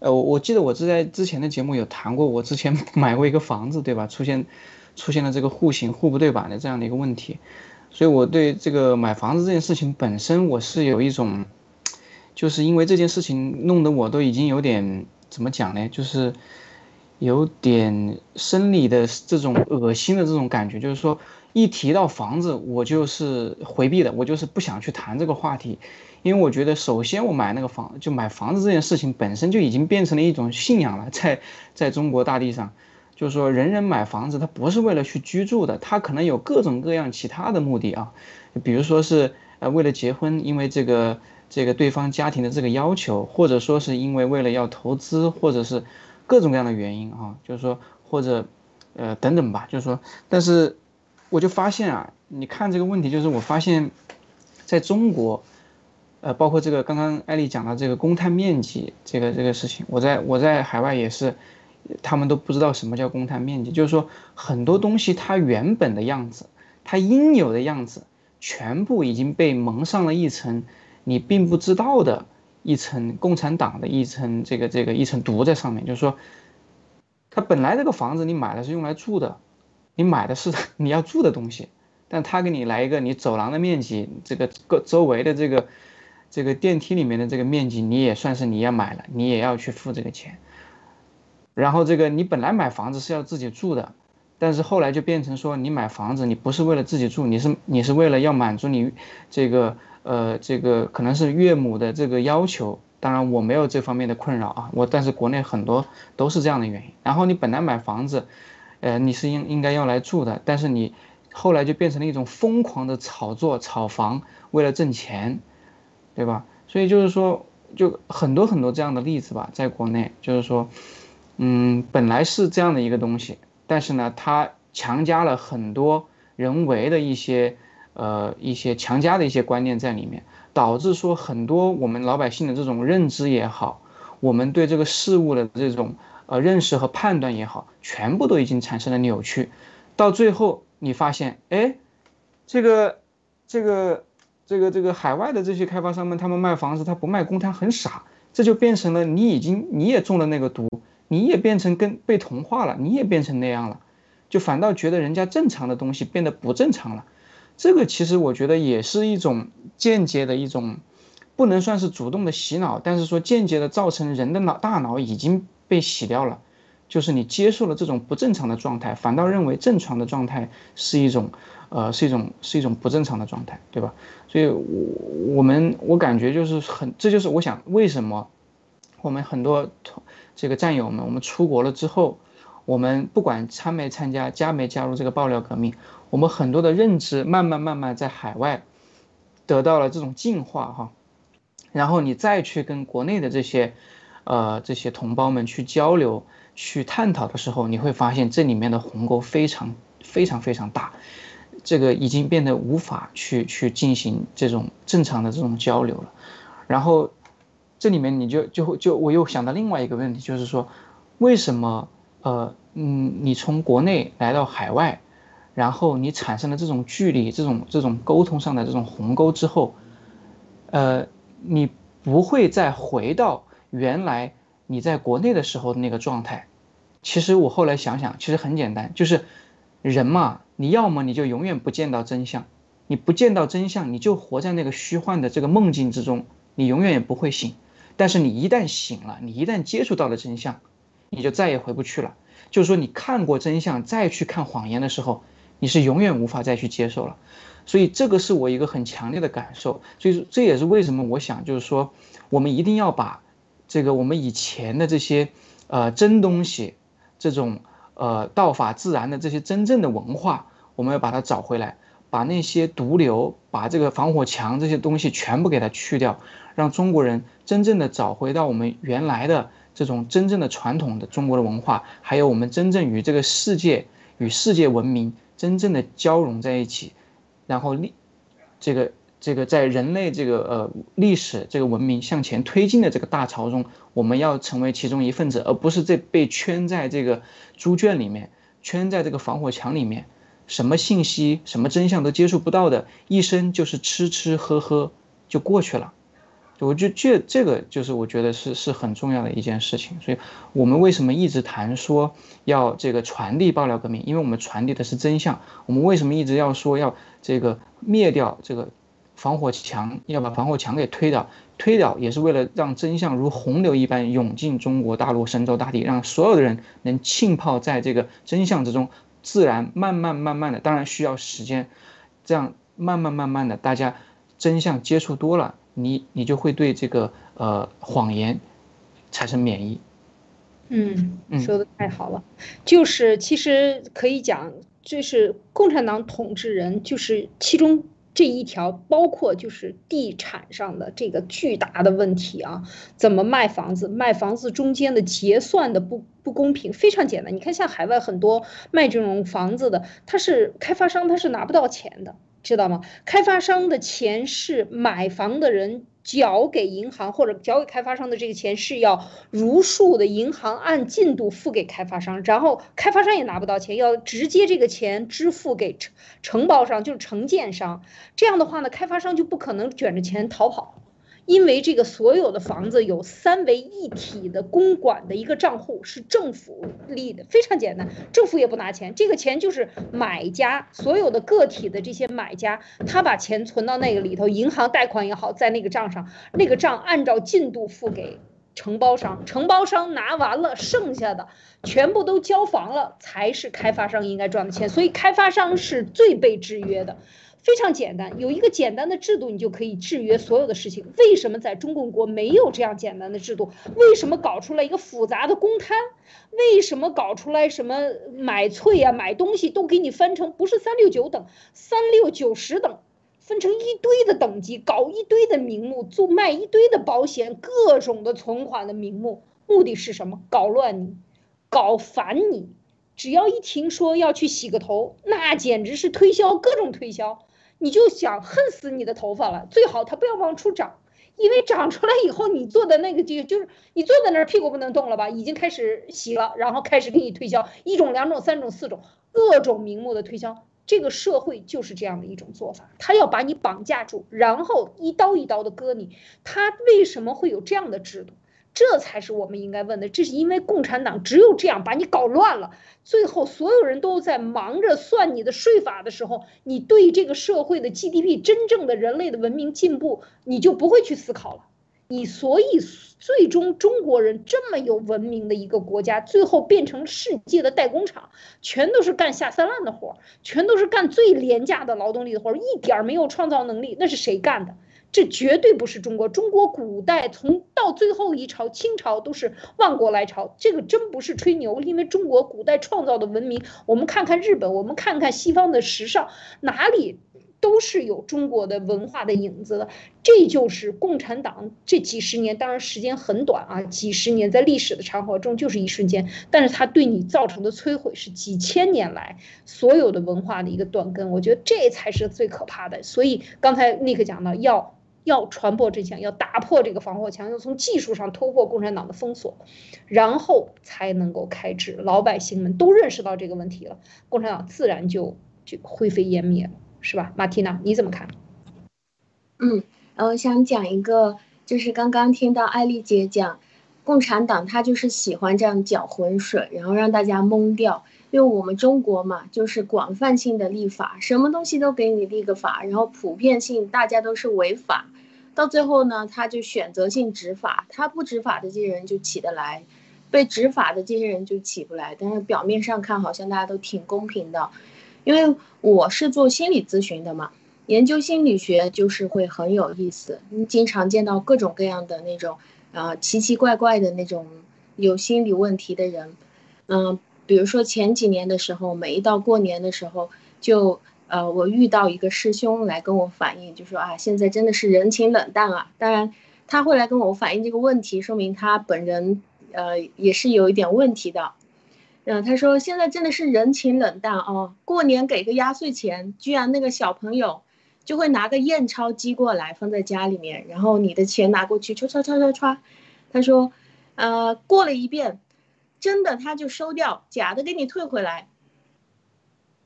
呃，我我记得我是在之前的节目有谈过，我之前买过一个房子，对吧？出现。出现了这个户型户不对版的这样的一个问题，所以我对这个买房子这件事情本身我是有一种，就是因为这件事情弄得我都已经有点怎么讲呢？就是有点生理的这种恶心的这种感觉，就是说一提到房子我就是回避的，我就是不想去谈这个话题，因为我觉得首先我买那个房就买房子这件事情本身就已经变成了一种信仰了，在在中国大地上。就是说，人人买房子，他不是为了去居住的，他可能有各种各样其他的目的啊，比如说是呃为了结婚，因为这个这个对方家庭的这个要求，或者说是因为为了要投资，或者是各种各样的原因啊，就是说或者呃等等吧，就是说，但是我就发现啊，你看这个问题，就是我发现在中国，呃，包括这个刚刚艾丽讲的这个公摊面积这个这个事情，我在我在海外也是，他们都不知道什么叫公摊面积，就是说很多东西它原本的样子，它应有的样子，全部已经被蒙上了一层。你并不知道的一层共产党的一层这个这个一层毒在上面，就是说，他本来这个房子你买的是用来住的，你买的是 你要住的东西，但他给你来一个你走廊的面积，这个个周围的这个这个电梯里面的这个面积，你也算是你要买了，你也要去付这个钱。然后这个你本来买房子是要自己住的，但是后来就变成说你买房子你不是为了自己住，你是你是为了要满足你这个。呃，这个可能是岳母的这个要求，当然我没有这方面的困扰啊，我但是国内很多都是这样的原因。然后你本来买房子，呃，你是应应该要来住的，但是你后来就变成了一种疯狂的炒作炒房，为了挣钱，对吧？所以就是说，就很多很多这样的例子吧，在国内就是说，嗯，本来是这样的一个东西，但是呢，它强加了很多人为的一些。呃，一些强加的一些观念在里面，导致说很多我们老百姓的这种认知也好，我们对这个事物的这种呃认识和判断也好，全部都已经产生了扭曲。到最后，你发现，哎，这个这个这个这个海外的这些开发商们，他们卖房子，他不卖公摊，很傻。这就变成了你已经你也中了那个毒，你也变成跟被同化了，你也变成那样了，就反倒觉得人家正常的东西变得不正常了。这个其实我觉得也是一种间接的一种，不能算是主动的洗脑，但是说间接的造成人的脑大脑已经被洗掉了，就是你接受了这种不正常的状态，反倒认为正常的状态是一种，呃，是一种是一种不正常的状态，对吧？所以，我我们我感觉就是很，这就是我想为什么我们很多同这个战友们，我们出国了之后，我们不管参没参加，加没加入这个爆料革命。我们很多的认知慢慢慢慢在海外得到了这种进化哈，然后你再去跟国内的这些呃这些同胞们去交流去探讨的时候，你会发现这里面的鸿沟非常非常非常大，这个已经变得无法去去进行这种正常的这种交流了。然后这里面你就就就我又想到另外一个问题，就是说为什么呃嗯你从国内来到海外？然后你产生了这种距离，这种这种沟通上的这种鸿沟之后，呃，你不会再回到原来你在国内的时候的那个状态。其实我后来想想，其实很简单，就是人嘛，你要么你就永远不见到真相，你不见到真相，你就活在那个虚幻的这个梦境之中，你永远也不会醒。但是你一旦醒了，你一旦接触到了真相，你就再也回不去了。就是说，你看过真相，再去看谎言的时候。你是永远无法再去接受了，所以这个是我一个很强烈的感受，所以这也是为什么我想就是说，我们一定要把这个我们以前的这些呃真东西，这种呃道法自然的这些真正的文化，我们要把它找回来，把那些毒瘤，把这个防火墙这些东西全部给它去掉，让中国人真正的找回到我们原来的这种真正的传统的中国的文化，还有我们真正与这个世界与世界文明。真正的交融在一起，然后历这个这个在人类这个呃历史这个文明向前推进的这个大潮中，我们要成为其中一份子，而不是这被圈在这个猪圈里面，圈在这个防火墙里面，什么信息、什么真相都接触不到的，一生就是吃吃喝喝就过去了。我就这这个就是我觉得是是很重要的一件事情，所以我们为什么一直谈说要这个传递爆料革命？因为我们传递的是真相。我们为什么一直要说要这个灭掉这个防火墙，要把防火墙给推倒？推倒也是为了让真相如洪流一般涌进中国大陆神州大地，让所有的人能浸泡在这个真相之中，自然慢慢慢慢的，当然需要时间，这样慢慢慢慢的，大家真相接触多了。你你就会对这个呃谎言产生免疫。嗯，说的太好了，就是其实可以讲，就是共产党统治人，就是其中这一条，包括就是地产上的这个巨大的问题啊，怎么卖房子？卖房子中间的结算的不不公平，非常简单。你看，像海外很多卖这种房子的，他是开发商，他是拿不到钱的，知道吗？开发商的钱是买房的人。缴给银行或者缴给开发商的这个钱是要如数的，银行按进度付给开发商，然后开发商也拿不到钱，要直接这个钱支付给承承包商，就是承建商。这样的话呢，开发商就不可能卷着钱逃跑。因为这个所有的房子有三为一体的公管的一个账户是政府立的，非常简单，政府也不拿钱，这个钱就是买家所有的个体的这些买家，他把钱存到那个里头，银行贷款也好，在那个账上，那个账按照进度付给承包商，承包商拿完了，剩下的全部都交房了，才是开发商应该赚的钱，所以开发商是最被制约的。非常简单，有一个简单的制度，你就可以制约所有的事情。为什么在中共国没有这样简单的制度？为什么搞出来一个复杂的公摊？为什么搞出来什么买翠呀、买东西都给你分成不是三六九等，三六九十等，分成一堆的等级，搞一堆的名目，做卖一堆的保险，各种的存款的名目，目的是什么？搞乱你，搞烦你。只要一听说要去洗个头，那简直是推销，各种推销。你就想恨死你的头发了，最好它不要往出长，因为长出来以后，你坐在那个地就是你坐在那儿屁股不能动了吧，已经开始洗了，然后开始给你推销一种、两种、三种、四种各种名目的推销，这个社会就是这样的一种做法，他要把你绑架住，然后一刀一刀的割你，他为什么会有这样的制度？这才是我们应该问的，这是因为共产党只有这样把你搞乱了，最后所有人都在忙着算你的税法的时候，你对这个社会的 GDP 真正的人类的文明进步，你就不会去思考了。你所以最终中国人这么有文明的一个国家，最后变成世界的代工厂，全都是干下三滥的活，全都是干最廉价的劳动力的活，一点没有创造能力，那是谁干的？这绝对不是中国，中国古代从到最后一朝清朝都是万国来朝，这个真不是吹牛，因为中国古代创造的文明，我们看看日本，我们看看西方的时尚，哪里都是有中国的文化的影子的。这就是共产党这几十年，当然时间很短啊，几十年在历史的长河中就是一瞬间，但是它对你造成的摧毁是几千年来所有的文化的一个断根，我觉得这才是最可怕的。所以刚才尼克讲到要。要传播真相，要打破这个防火墙，要从技术上突破共产党的封锁，然后才能够开支。老百姓们都认识到这个问题了，共产党自然就就灰飞烟灭了，是吧？马蒂娜，你怎么看？嗯，我想讲一个，就是刚刚听到艾丽姐讲，共产党他就是喜欢这样搅浑水，然后让大家懵掉。因为我们中国嘛，就是广泛性的立法，什么东西都给你立个法，然后普遍性大家都是违法。到最后呢，他就选择性执法，他不执法的这些人就起得来，被执法的这些人就起不来。但是表面上看，好像大家都挺公平的。因为我是做心理咨询的嘛，研究心理学就是会很有意思。你经常见到各种各样的那种，啊，奇奇怪怪的那种有心理问题的人。嗯，比如说前几年的时候，每一到过年的时候就。呃，我遇到一个师兄来跟我反映，就说啊，现在真的是人情冷淡啊。当然，他会来跟我反映这个问题，说明他本人呃也是有一点问题的。嗯，他说现在真的是人情冷淡哦，过年给个压岁钱，居然那个小朋友就会拿个验钞机过来放在家里面，然后你的钱拿过去，唰唰唰唰唰。他说，呃，过了一遍，真的他就收掉，假的给你退回来。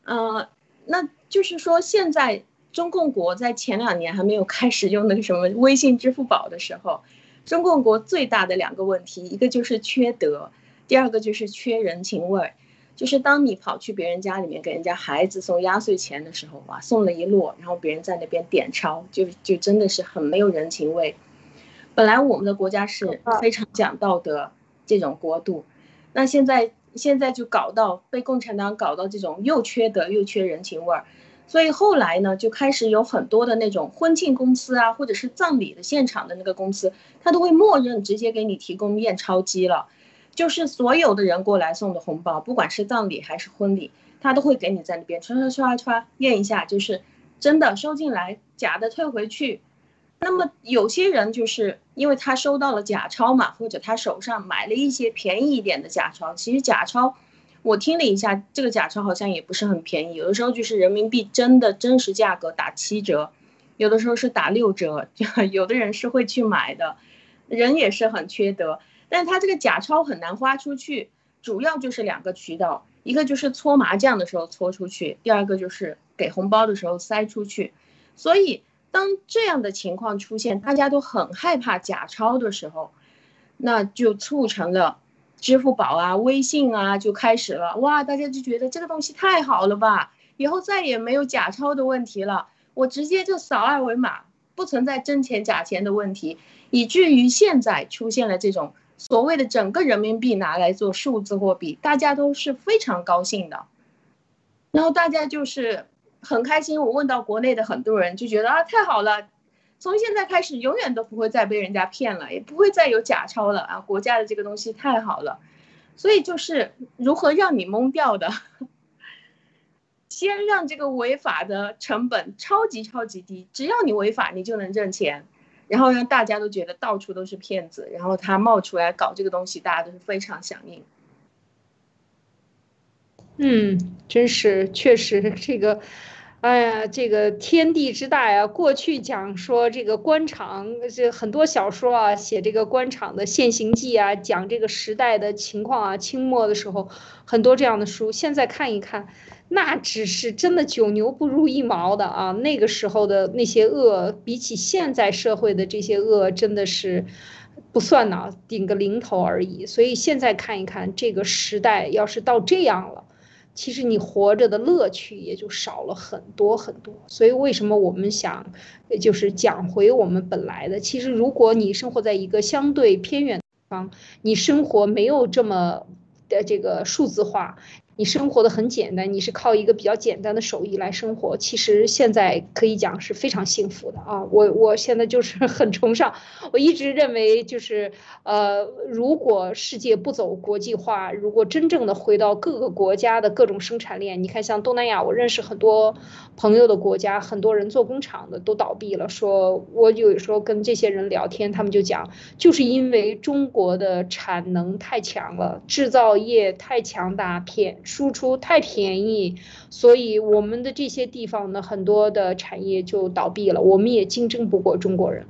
呃，那。就是说，现在中共国在前两年还没有开始用那个什么微信、支付宝的时候，中共国最大的两个问题，一个就是缺德，第二个就是缺人情味儿。就是当你跑去别人家里面给人家孩子送压岁钱的时候，哇，送了一摞，然后别人在那边点钞，就就真的是很没有人情味。本来我们的国家是非常讲道德这种国度，那现在现在就搞到被共产党搞到这种又缺德又缺人情味儿。所以后来呢，就开始有很多的那种婚庆公司啊，或者是葬礼的现场的那个公司，他都会默认直接给你提供验钞机了，就是所有的人过来送的红包，不管是葬礼还是婚礼，他都会给你在那边刷刷刷刷验一下，就是真的收进来，假的退回去。那么有些人就是因为他收到了假钞嘛，或者他手上买了一些便宜一点的假钞。其实假钞，我听了一下，这个假钞好像也不是很便宜，有的时候就是人民币真的真实价格打七折，有的时候是打六折，就 有的人是会去买的，人也是很缺德。但他这个假钞很难花出去，主要就是两个渠道，一个就是搓麻将的时候搓出去，第二个就是给红包的时候塞出去，所以。当这样的情况出现，大家都很害怕假钞的时候，那就促成了支付宝啊、微信啊就开始了。哇，大家就觉得这个东西太好了吧，以后再也没有假钞的问题了，我直接就扫二维码，不存在真钱假钱的问题，以至于现在出现了这种所谓的整个人民币拿来做数字货币，大家都是非常高兴的，然后大家就是。很开心，我问到国内的很多人就觉得啊，太好了，从现在开始永远都不会再被人家骗了，也不会再有假钞了啊！国家的这个东西太好了，所以就是如何让你懵掉的，先让这个违法的成本超级超级低，只要你违法，你就能挣钱，然后让大家都觉得到处都是骗子，然后他冒出来搞这个东西，大家都是非常响应。嗯，真是确实这个。哎呀，这个天地之大呀！过去讲说这个官场，这很多小说啊，写这个官场的现行记啊，讲这个时代的情况啊。清末的时候，很多这样的书。现在看一看，那只是真的九牛不如一毛的啊！那个时候的那些恶，比起现在社会的这些恶，真的是不算呢，顶个零头而已。所以现在看一看，这个时代要是到这样了。其实你活着的乐趣也就少了很多很多，所以为什么我们想，就是讲回我们本来的？其实如果你生活在一个相对偏远地方，你生活没有这么的这个数字化。你生活的很简单，你是靠一个比较简单的手艺来生活。其实现在可以讲是非常幸福的啊！我我现在就是 很崇尚，我一直认为就是，呃，如果世界不走国际化，如果真正的回到各个国家的各种生产链，你看像东南亚，我认识很多朋友的国家，很多人做工厂的都倒闭了。说我有时候跟这些人聊天，他们就讲，就是因为中国的产能太强了，制造业太强大，偏。输出太便宜，所以我们的这些地方呢，很多的产业就倒闭了，我们也竞争不过中国人，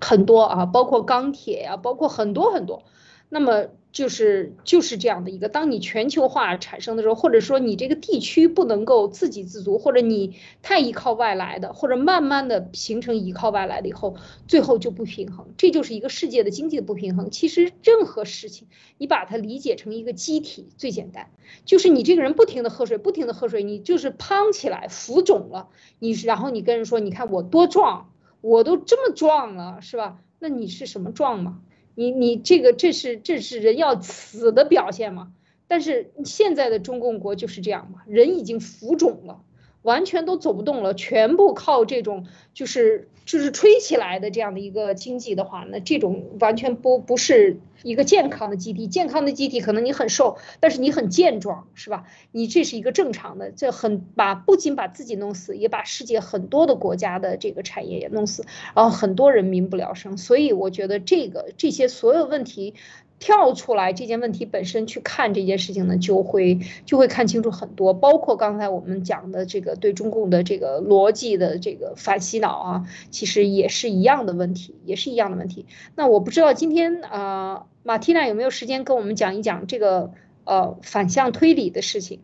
很多啊，包括钢铁呀，包括很多很多，那么。就是就是这样的一个，当你全球化产生的时候，或者说你这个地区不能够自给自足，或者你太依靠外来的，或者慢慢的形成依靠外来的以后，最后就不平衡，这就是一个世界的经济的不平衡。其实任何事情，你把它理解成一个机体最简单，就是你这个人不停的喝水，不停的喝水，你就是胖起来浮肿了，你然后你跟人说，你看我多壮，我都这么壮了，是吧？那你是什么壮吗？你你这个这是这是人要死的表现吗？但是现在的中共国就是这样嘛，人已经浮肿了。完全都走不动了，全部靠这种就是就是吹起来的这样的一个经济的话，那这种完全不不是一个健康的机体。健康的机体可能你很瘦，但是你很健壮，是吧？你这是一个正常的，这很把不仅把自己弄死，也把世界很多的国家的这个产业也弄死，然后很多人民不聊生。所以我觉得这个这些所有问题。跳出来这件问题本身去看这件事情呢，就会就会看清楚很多，包括刚才我们讲的这个对中共的这个逻辑的这个反洗脑啊，其实也是一样的问题，也是一样的问题。那我不知道今天啊，马蒂娜有没有时间跟我们讲一讲这个呃反向推理的事情？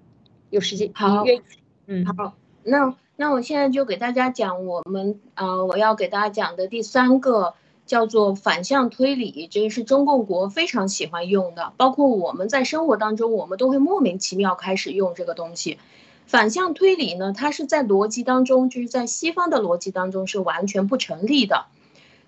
有时间好，嗯好，那那我现在就给大家讲我们啊，我要给大家讲的第三个。叫做反向推理，这个是中共国非常喜欢用的，包括我们在生活当中，我们都会莫名其妙开始用这个东西。反向推理呢，它是在逻辑当中，就是在西方的逻辑当中是完全不成立的，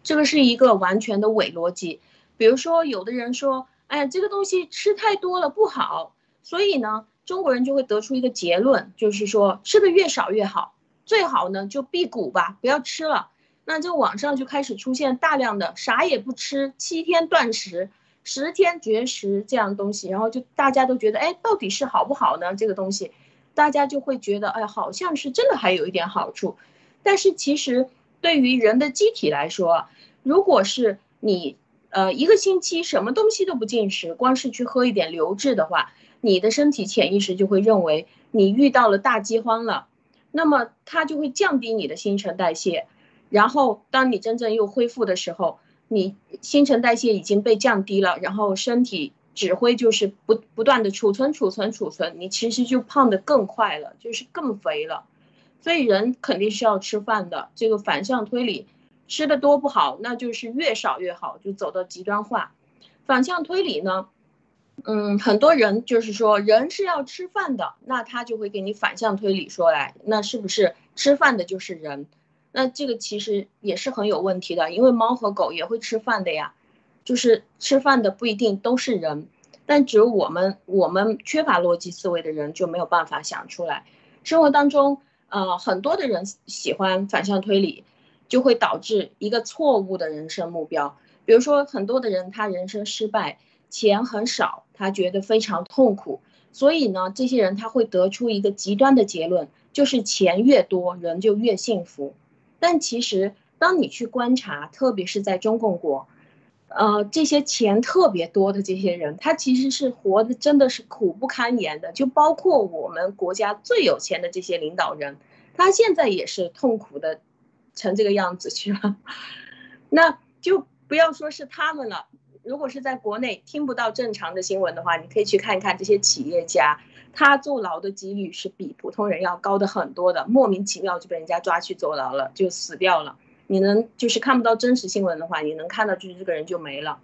这个是一个完全的伪逻辑。比如说，有的人说，哎呀，这个东西吃太多了不好，所以呢，中国人就会得出一个结论，就是说吃的越少越好，最好呢就辟谷吧，不要吃了。那这网上就开始出现大量的啥也不吃，七天断食，十天绝食这样东西，然后就大家都觉得，哎，到底是好不好呢？这个东西，大家就会觉得，哎，好像是真的还有一点好处。但是其实对于人的机体来说，如果是你呃一个星期什么东西都不进食，光是去喝一点流质的话，你的身体潜意识就会认为你遇到了大饥荒了，那么它就会降低你的新陈代谢，然后当你真正又恢复的时候，你新陈代谢已经被降低了，然后身体。指挥就是不不断的储存储存储存，你其实就胖得更快了，就是更肥了。所以人肯定是要吃饭的。这个反向推理，吃的多不好，那就是越少越好，就走到极端化。反向推理呢，嗯，很多人就是说人是要吃饭的，那他就会给你反向推理说来，那是不是吃饭的就是人？那这个其实也是很有问题的，因为猫和狗也会吃饭的呀。就是吃饭的不一定都是人，但只有我们我们缺乏逻辑思维的人就没有办法想出来。生活当中，呃，很多的人喜欢反向推理，就会导致一个错误的人生目标。比如说，很多的人他人生失败，钱很少，他觉得非常痛苦，所以呢，这些人他会得出一个极端的结论，就是钱越多人就越幸福。但其实，当你去观察，特别是在中共国。呃，这些钱特别多的这些人，他其实是活的真的是苦不堪言的，就包括我们国家最有钱的这些领导人，他现在也是痛苦的成这个样子去了。那就不要说是他们了，如果是在国内听不到正常的新闻的话，你可以去看一看这些企业家，他坐牢的几率是比普通人要高的很多的，莫名其妙就被人家抓去坐牢了，就死掉了。你能就是看不到真实新闻的话，你能看到就是这个人就没了。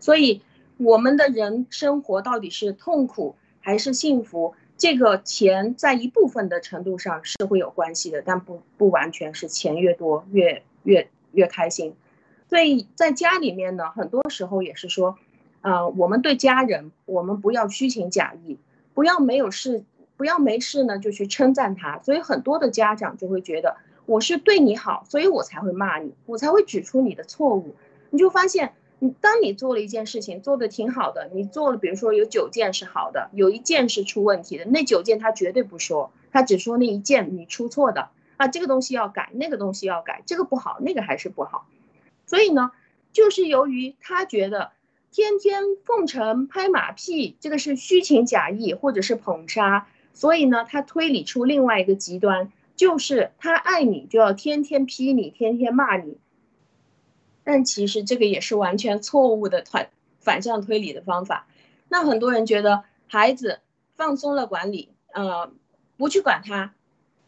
所以我们的人生活到底是痛苦还是幸福，这个钱在一部分的程度上是会有关系的，但不不完全是钱越多越越越开心。所以在家里面呢，很多时候也是说，呃，我们对家人，我们不要虚情假意，不要没有事，不要没事呢就去称赞他。所以很多的家长就会觉得。我是对你好，所以我才会骂你，我才会指出你的错误。你就发现，你当你做了一件事情，做的挺好的，你做了，比如说有九件是好的，有一件是出问题的，那九件他绝对不说，他只说那一件你出错的啊，这个东西要改，那个东西要改，这个不好，那个还是不好。所以呢，就是由于他觉得天天奉承拍马屁，这个是虚情假意或者是捧杀，所以呢，他推理出另外一个极端。就是他爱你，就要天天批你，天天骂你。但其实这个也是完全错误的反反向推理的方法。那很多人觉得孩子放松了管理，呃，不去管他，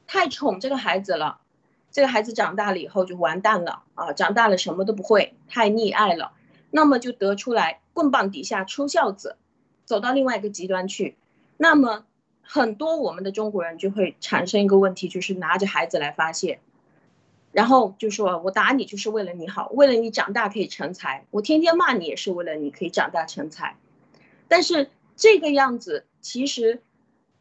太宠这个孩子了，这个孩子长大了以后就完蛋了啊！长大了什么都不会，太溺爱了，那么就得出来棍棒底下出孝子，走到另外一个极端去，那么。很多我们的中国人就会产生一个问题，就是拿着孩子来发泄，然后就说我打你就是为了你好，为了你长大可以成才，我天天骂你也是为了你可以长大成才。但是这个样子其实，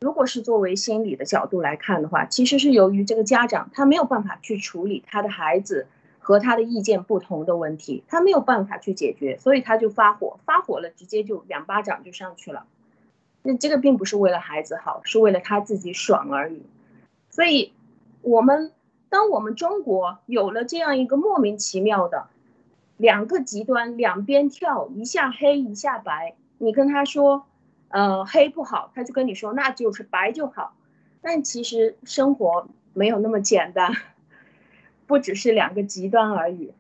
如果是作为心理的角度来看的话，其实是由于这个家长他没有办法去处理他的孩子和他的意见不同的问题，他没有办法去解决，所以他就发火，发火了直接就两巴掌就上去了。那这个并不是为了孩子好，是为了他自己爽而已。所以，我们当我们中国有了这样一个莫名其妙的两个极端，两边跳，一下黑一下白。你跟他说，呃，黑不好，他就跟你说那就是白就好。但其实生活没有那么简单，不只是两个极端而已。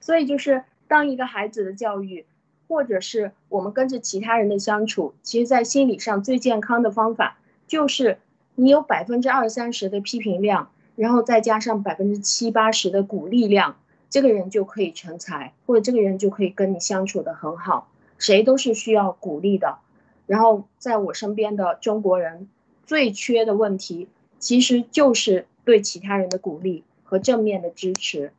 所以，就是当一个孩子的教育。或者是我们跟着其他人的相处，其实，在心理上最健康的方法，就是你有百分之二三十的批评量，然后再加上百分之七八十的鼓励量，这个人就可以成才，或者这个人就可以跟你相处的很好。谁都是需要鼓励的。然后，在我身边的中国人，最缺的问题，其实就是对其他人的鼓励和正面的支持。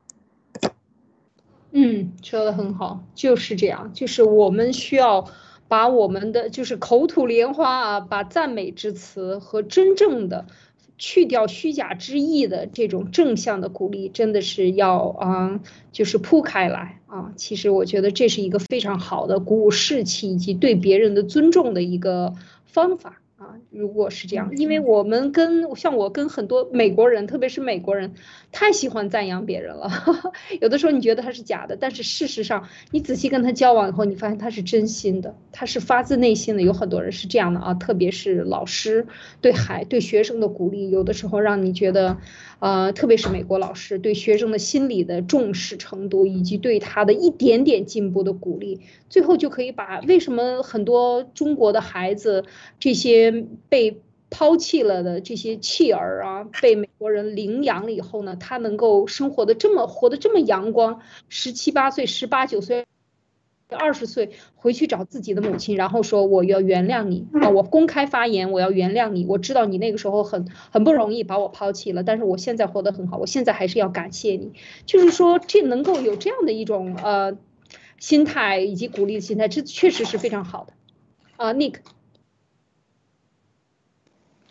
嗯，说的很好，就是这样，就是我们需要把我们的就是口吐莲花啊，把赞美之词和真正的去掉虚假之意的这种正向的鼓励，真的是要啊，就是铺开来啊。其实我觉得这是一个非常好的鼓舞士气以及对别人的尊重的一个方法啊，如果是这样，因为我们跟像我跟很多美国人，特别是美国人，太喜欢赞扬别人了。有的时候你觉得他是假的，但是事实上你仔细跟他交往以后，你发现他是真心的，他是发自内心的。有很多人是这样的啊，特别是老师对孩对学生的鼓励，有的时候让你觉得，呃，特别是美国老师对学生的心理的重视程度，以及对他的一点点进步的鼓励，最后就可以把为什么很多中国的孩子这些。被抛弃了的这些弃儿啊，被美国人领养了以后呢，他能够生活的这么活得这么阳光，十七八岁、十八九岁、二十岁回去找自己的母亲，然后说我要原谅你啊，我公开发言，我要原谅你。我知道你那个时候很很不容易把我抛弃了，但是我现在活得很好，我现在还是要感谢你。就是说，这能够有这样的一种呃心态以及鼓励的心态，这确实是非常好的啊，Nick。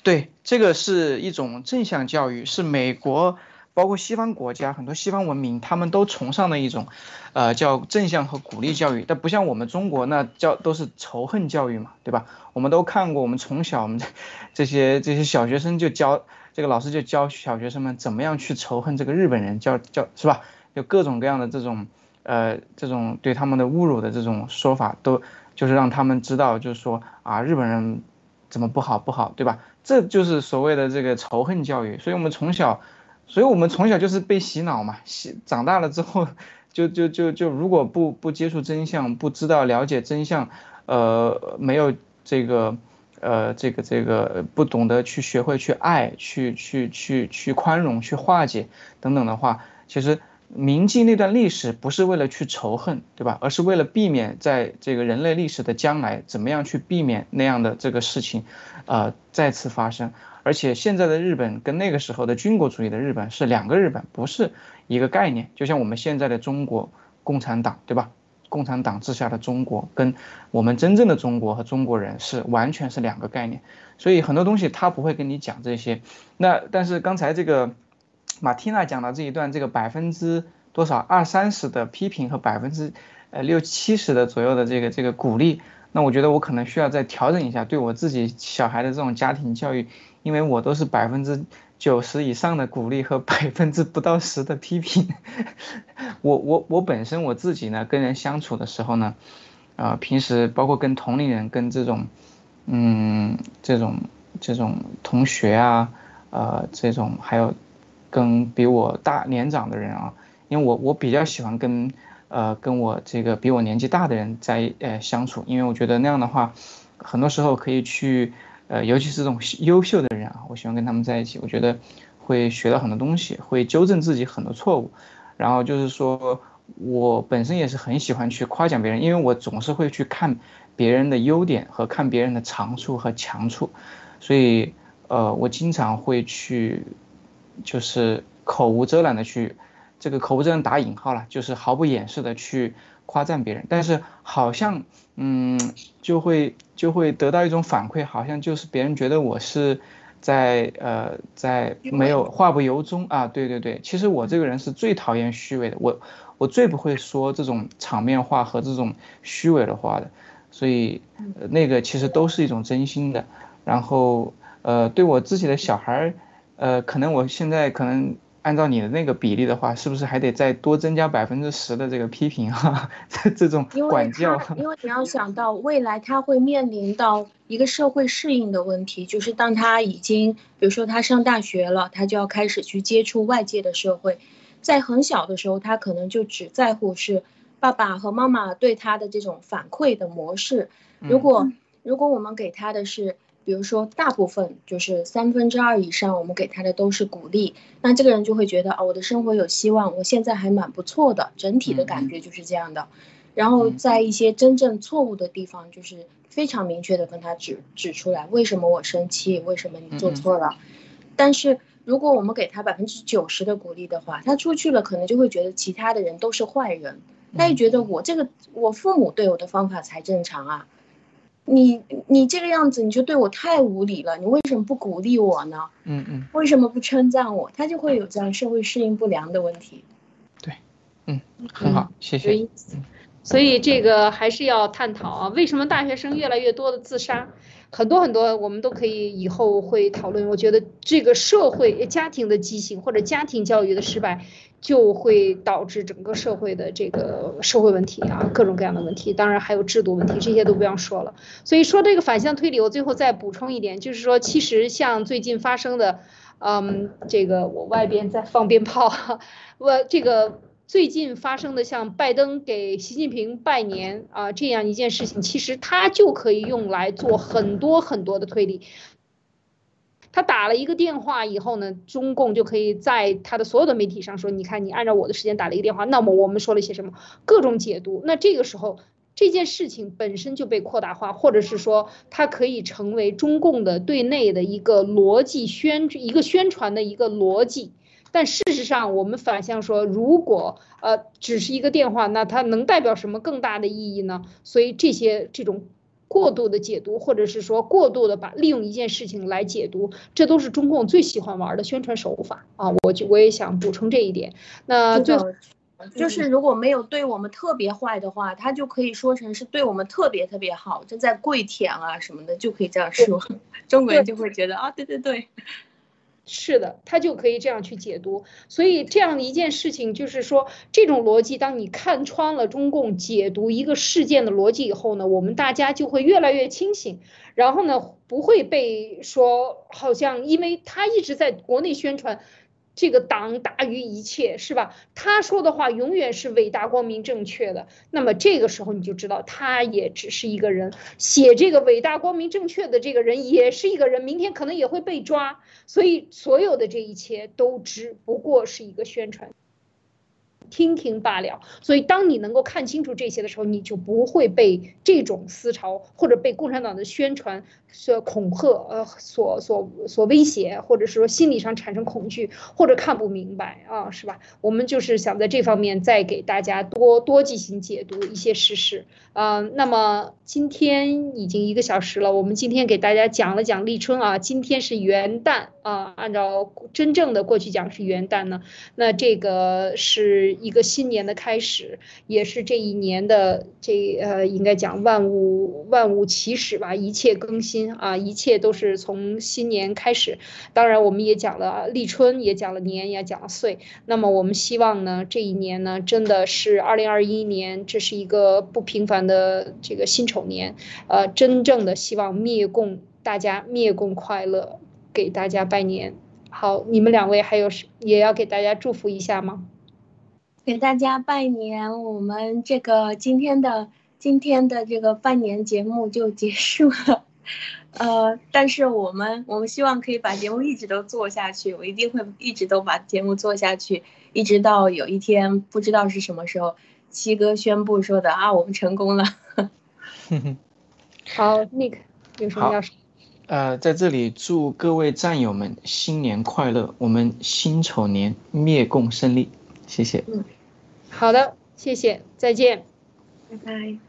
对，这个是一种正向教育，是美国包括西方国家很多西方文明他们都崇尚的一种，呃，叫正向和鼓励教育。但不像我们中国那教都是仇恨教育嘛，对吧？我们都看过，我们从小我们 这些这些小学生就教这个老师就教小学生们怎么样去仇恨这个日本人，教教是吧？有各种各样的这种呃这种对他们的侮辱的这种说法，都就是让他们知道，就是说啊日本人怎么不好不好，对吧？这就是所谓的这个仇恨教育，所以我们从小，所以我们从小就是被洗脑嘛，洗长大了之后，就就就就如果不不接触真相，不知道了解真相，呃，没有这个，呃，这个这个不懂得去学会去爱，去去去去宽容，去化解等等的话，其实。铭记那段历史不是为了去仇恨，对吧？而是为了避免在这个人类历史的将来，怎么样去避免那样的这个事情，呃，再次发生。而且现在的日本跟那个时候的军国主义的日本是两个日本，不是一个概念。就像我们现在的中国共产党，对吧？共产党治下的中国跟我们真正的中国和中国人是完全是两个概念。所以很多东西他不会跟你讲这些。那但是刚才这个。马蒂娜讲的这一段，这个百分之多少二三十的批评和百分之呃六七十的左右的这个这个鼓励，那我觉得我可能需要再调整一下对我自己小孩的这种家庭教育，因为我都是百分之九十以上的鼓励和百分之不到十的批评。我我我本身我自己呢，跟人相处的时候呢，啊，平时包括跟同龄人、跟这种嗯这种这种同学啊，呃这种还有。跟比我大年长的人啊，因为我我比较喜欢跟，呃，跟我这个比我年纪大的人在呃相处，因为我觉得那样的话，很多时候可以去，呃，尤其是这种优秀的人啊，我喜欢跟他们在一起，我觉得会学到很多东西，会纠正自己很多错误，然后就是说我本身也是很喜欢去夸奖别人，因为我总是会去看别人的优点和看别人的长处和强处，所以呃，我经常会去。就是口无遮拦的去，这个口无遮拦打引号了，就是毫不掩饰的去夸赞别人，但是好像，嗯，就会就会得到一种反馈，好像就是别人觉得我是在呃在没有话不由衷。啊，对对对，其实我这个人是最讨厌虚伪的，我我最不会说这种场面话和这种虚伪的话的，所以那个其实都是一种真心的，然后呃对我自己的小孩儿。呃，可能我现在可能按照你的那个比例的话，是不是还得再多增加百分之十的这个批评哈？这这种管教。因为你要想到未来他会面临到一个社会适应的问题，就是当他已经，比如说他上大学了，他就要开始去接触外界的社会，在很小的时候，他可能就只在乎是爸爸和妈妈对他的这种反馈的模式。如果如果我们给他的是。比如说，大部分就是三分之二以上，我们给他的都是鼓励，那这个人就会觉得哦，我的生活有希望，我现在还蛮不错的，整体的感觉就是这样的。然后在一些真正错误的地方，就是非常明确的跟他指指出来，为什么我生气，为什么你做错了。但是如果我们给他百分之九十的鼓励的话，他出去了可能就会觉得其他的人都是坏人，他也觉得我这个我父母对我的方法才正常啊。你你这个样子，你就对我太无理了。你为什么不鼓励我呢？嗯嗯。为什么不称赞我？他就会有这样社会适应不良的问题。对，嗯，很好，谢谢。所以这个还是要探讨啊，为什么大学生越来越多的自杀？很多很多，我们都可以以后会讨论。我觉得这个社会家庭的畸形或者家庭教育的失败，就会导致整个社会的这个社会问题啊，各种各样的问题。当然还有制度问题，这些都不要说了。所以说这个反向推理，我最后再补充一点，就是说，其实像最近发生的，嗯，这个我外边在放鞭炮，我这个。最近发生的像拜登给习近平拜年啊这样一件事情，其实他就可以用来做很多很多的推理。他打了一个电话以后呢，中共就可以在他的所有的媒体上说：“你看，你按照我的时间打了一个电话，那么我们说了些什么？各种解读。那这个时候，这件事情本身就被扩大化，或者是说，它可以成为中共的对内的一个逻辑宣一个宣传的一个逻辑。”但事实上，我们反向说，如果呃只是一个电话，那它能代表什么更大的意义呢？所以这些这种过度的解读，或者是说过度的把利用一件事情来解读，这都是中共最喜欢玩的宣传手法啊！我就我也想补充这一点。那最后就是如果没有对我们特别坏的话，他就可以说成是对我们特别特别好，正在跪舔啊什么的，就可以这样说，中国人就会觉得啊，对对对。是的，他就可以这样去解读，所以这样的一件事情就是说，这种逻辑，当你看穿了中共解读一个事件的逻辑以后呢，我们大家就会越来越清醒，然后呢，不会被说好像因为他一直在国内宣传。这个党大于一切，是吧？他说的话永远是伟大、光明、正确的。那么这个时候你就知道，他也只是一个人，写这个伟大、光明、正确的这个人也是一个人，明天可能也会被抓。所以所有的这一切都只不过是一个宣传。听听罢了。所以，当你能够看清楚这些的时候，你就不会被这种思潮或者被共产党的宣传所恐吓，呃，所所所威胁，或者是说心理上产生恐惧，或者看不明白啊，是吧？我们就是想在这方面再给大家多多进行解读一些事实啊。那么今天已经一个小时了，我们今天给大家讲了讲立春啊，今天是元旦啊，按照真正的过去讲是元旦呢，那这个是。一个新年的开始，也是这一年的这呃，应该讲万物万物起始吧，一切更新啊，一切都是从新年开始。当然，我们也讲了立春，也讲了年，也讲了岁。那么，我们希望呢，这一年呢，真的是二零二一年，这是一个不平凡的这个辛丑年，呃，真正的希望灭共，大家灭共快乐，给大家拜年。好，你们两位还有也要给大家祝福一下吗？给大家拜年，我们这个今天的今天的这个拜年节目就结束了，呃，但是我们我们希望可以把节目一直都做下去，我一定会一直都把节目做下去，一直到有一天不知道是什么时候，七哥宣布说的啊，我们成功了。好，Nick 有什么要说？呃，在这里祝各位战友们新年快乐，我们辛丑年灭共胜利，谢谢。嗯。好的，谢谢，再见，拜拜。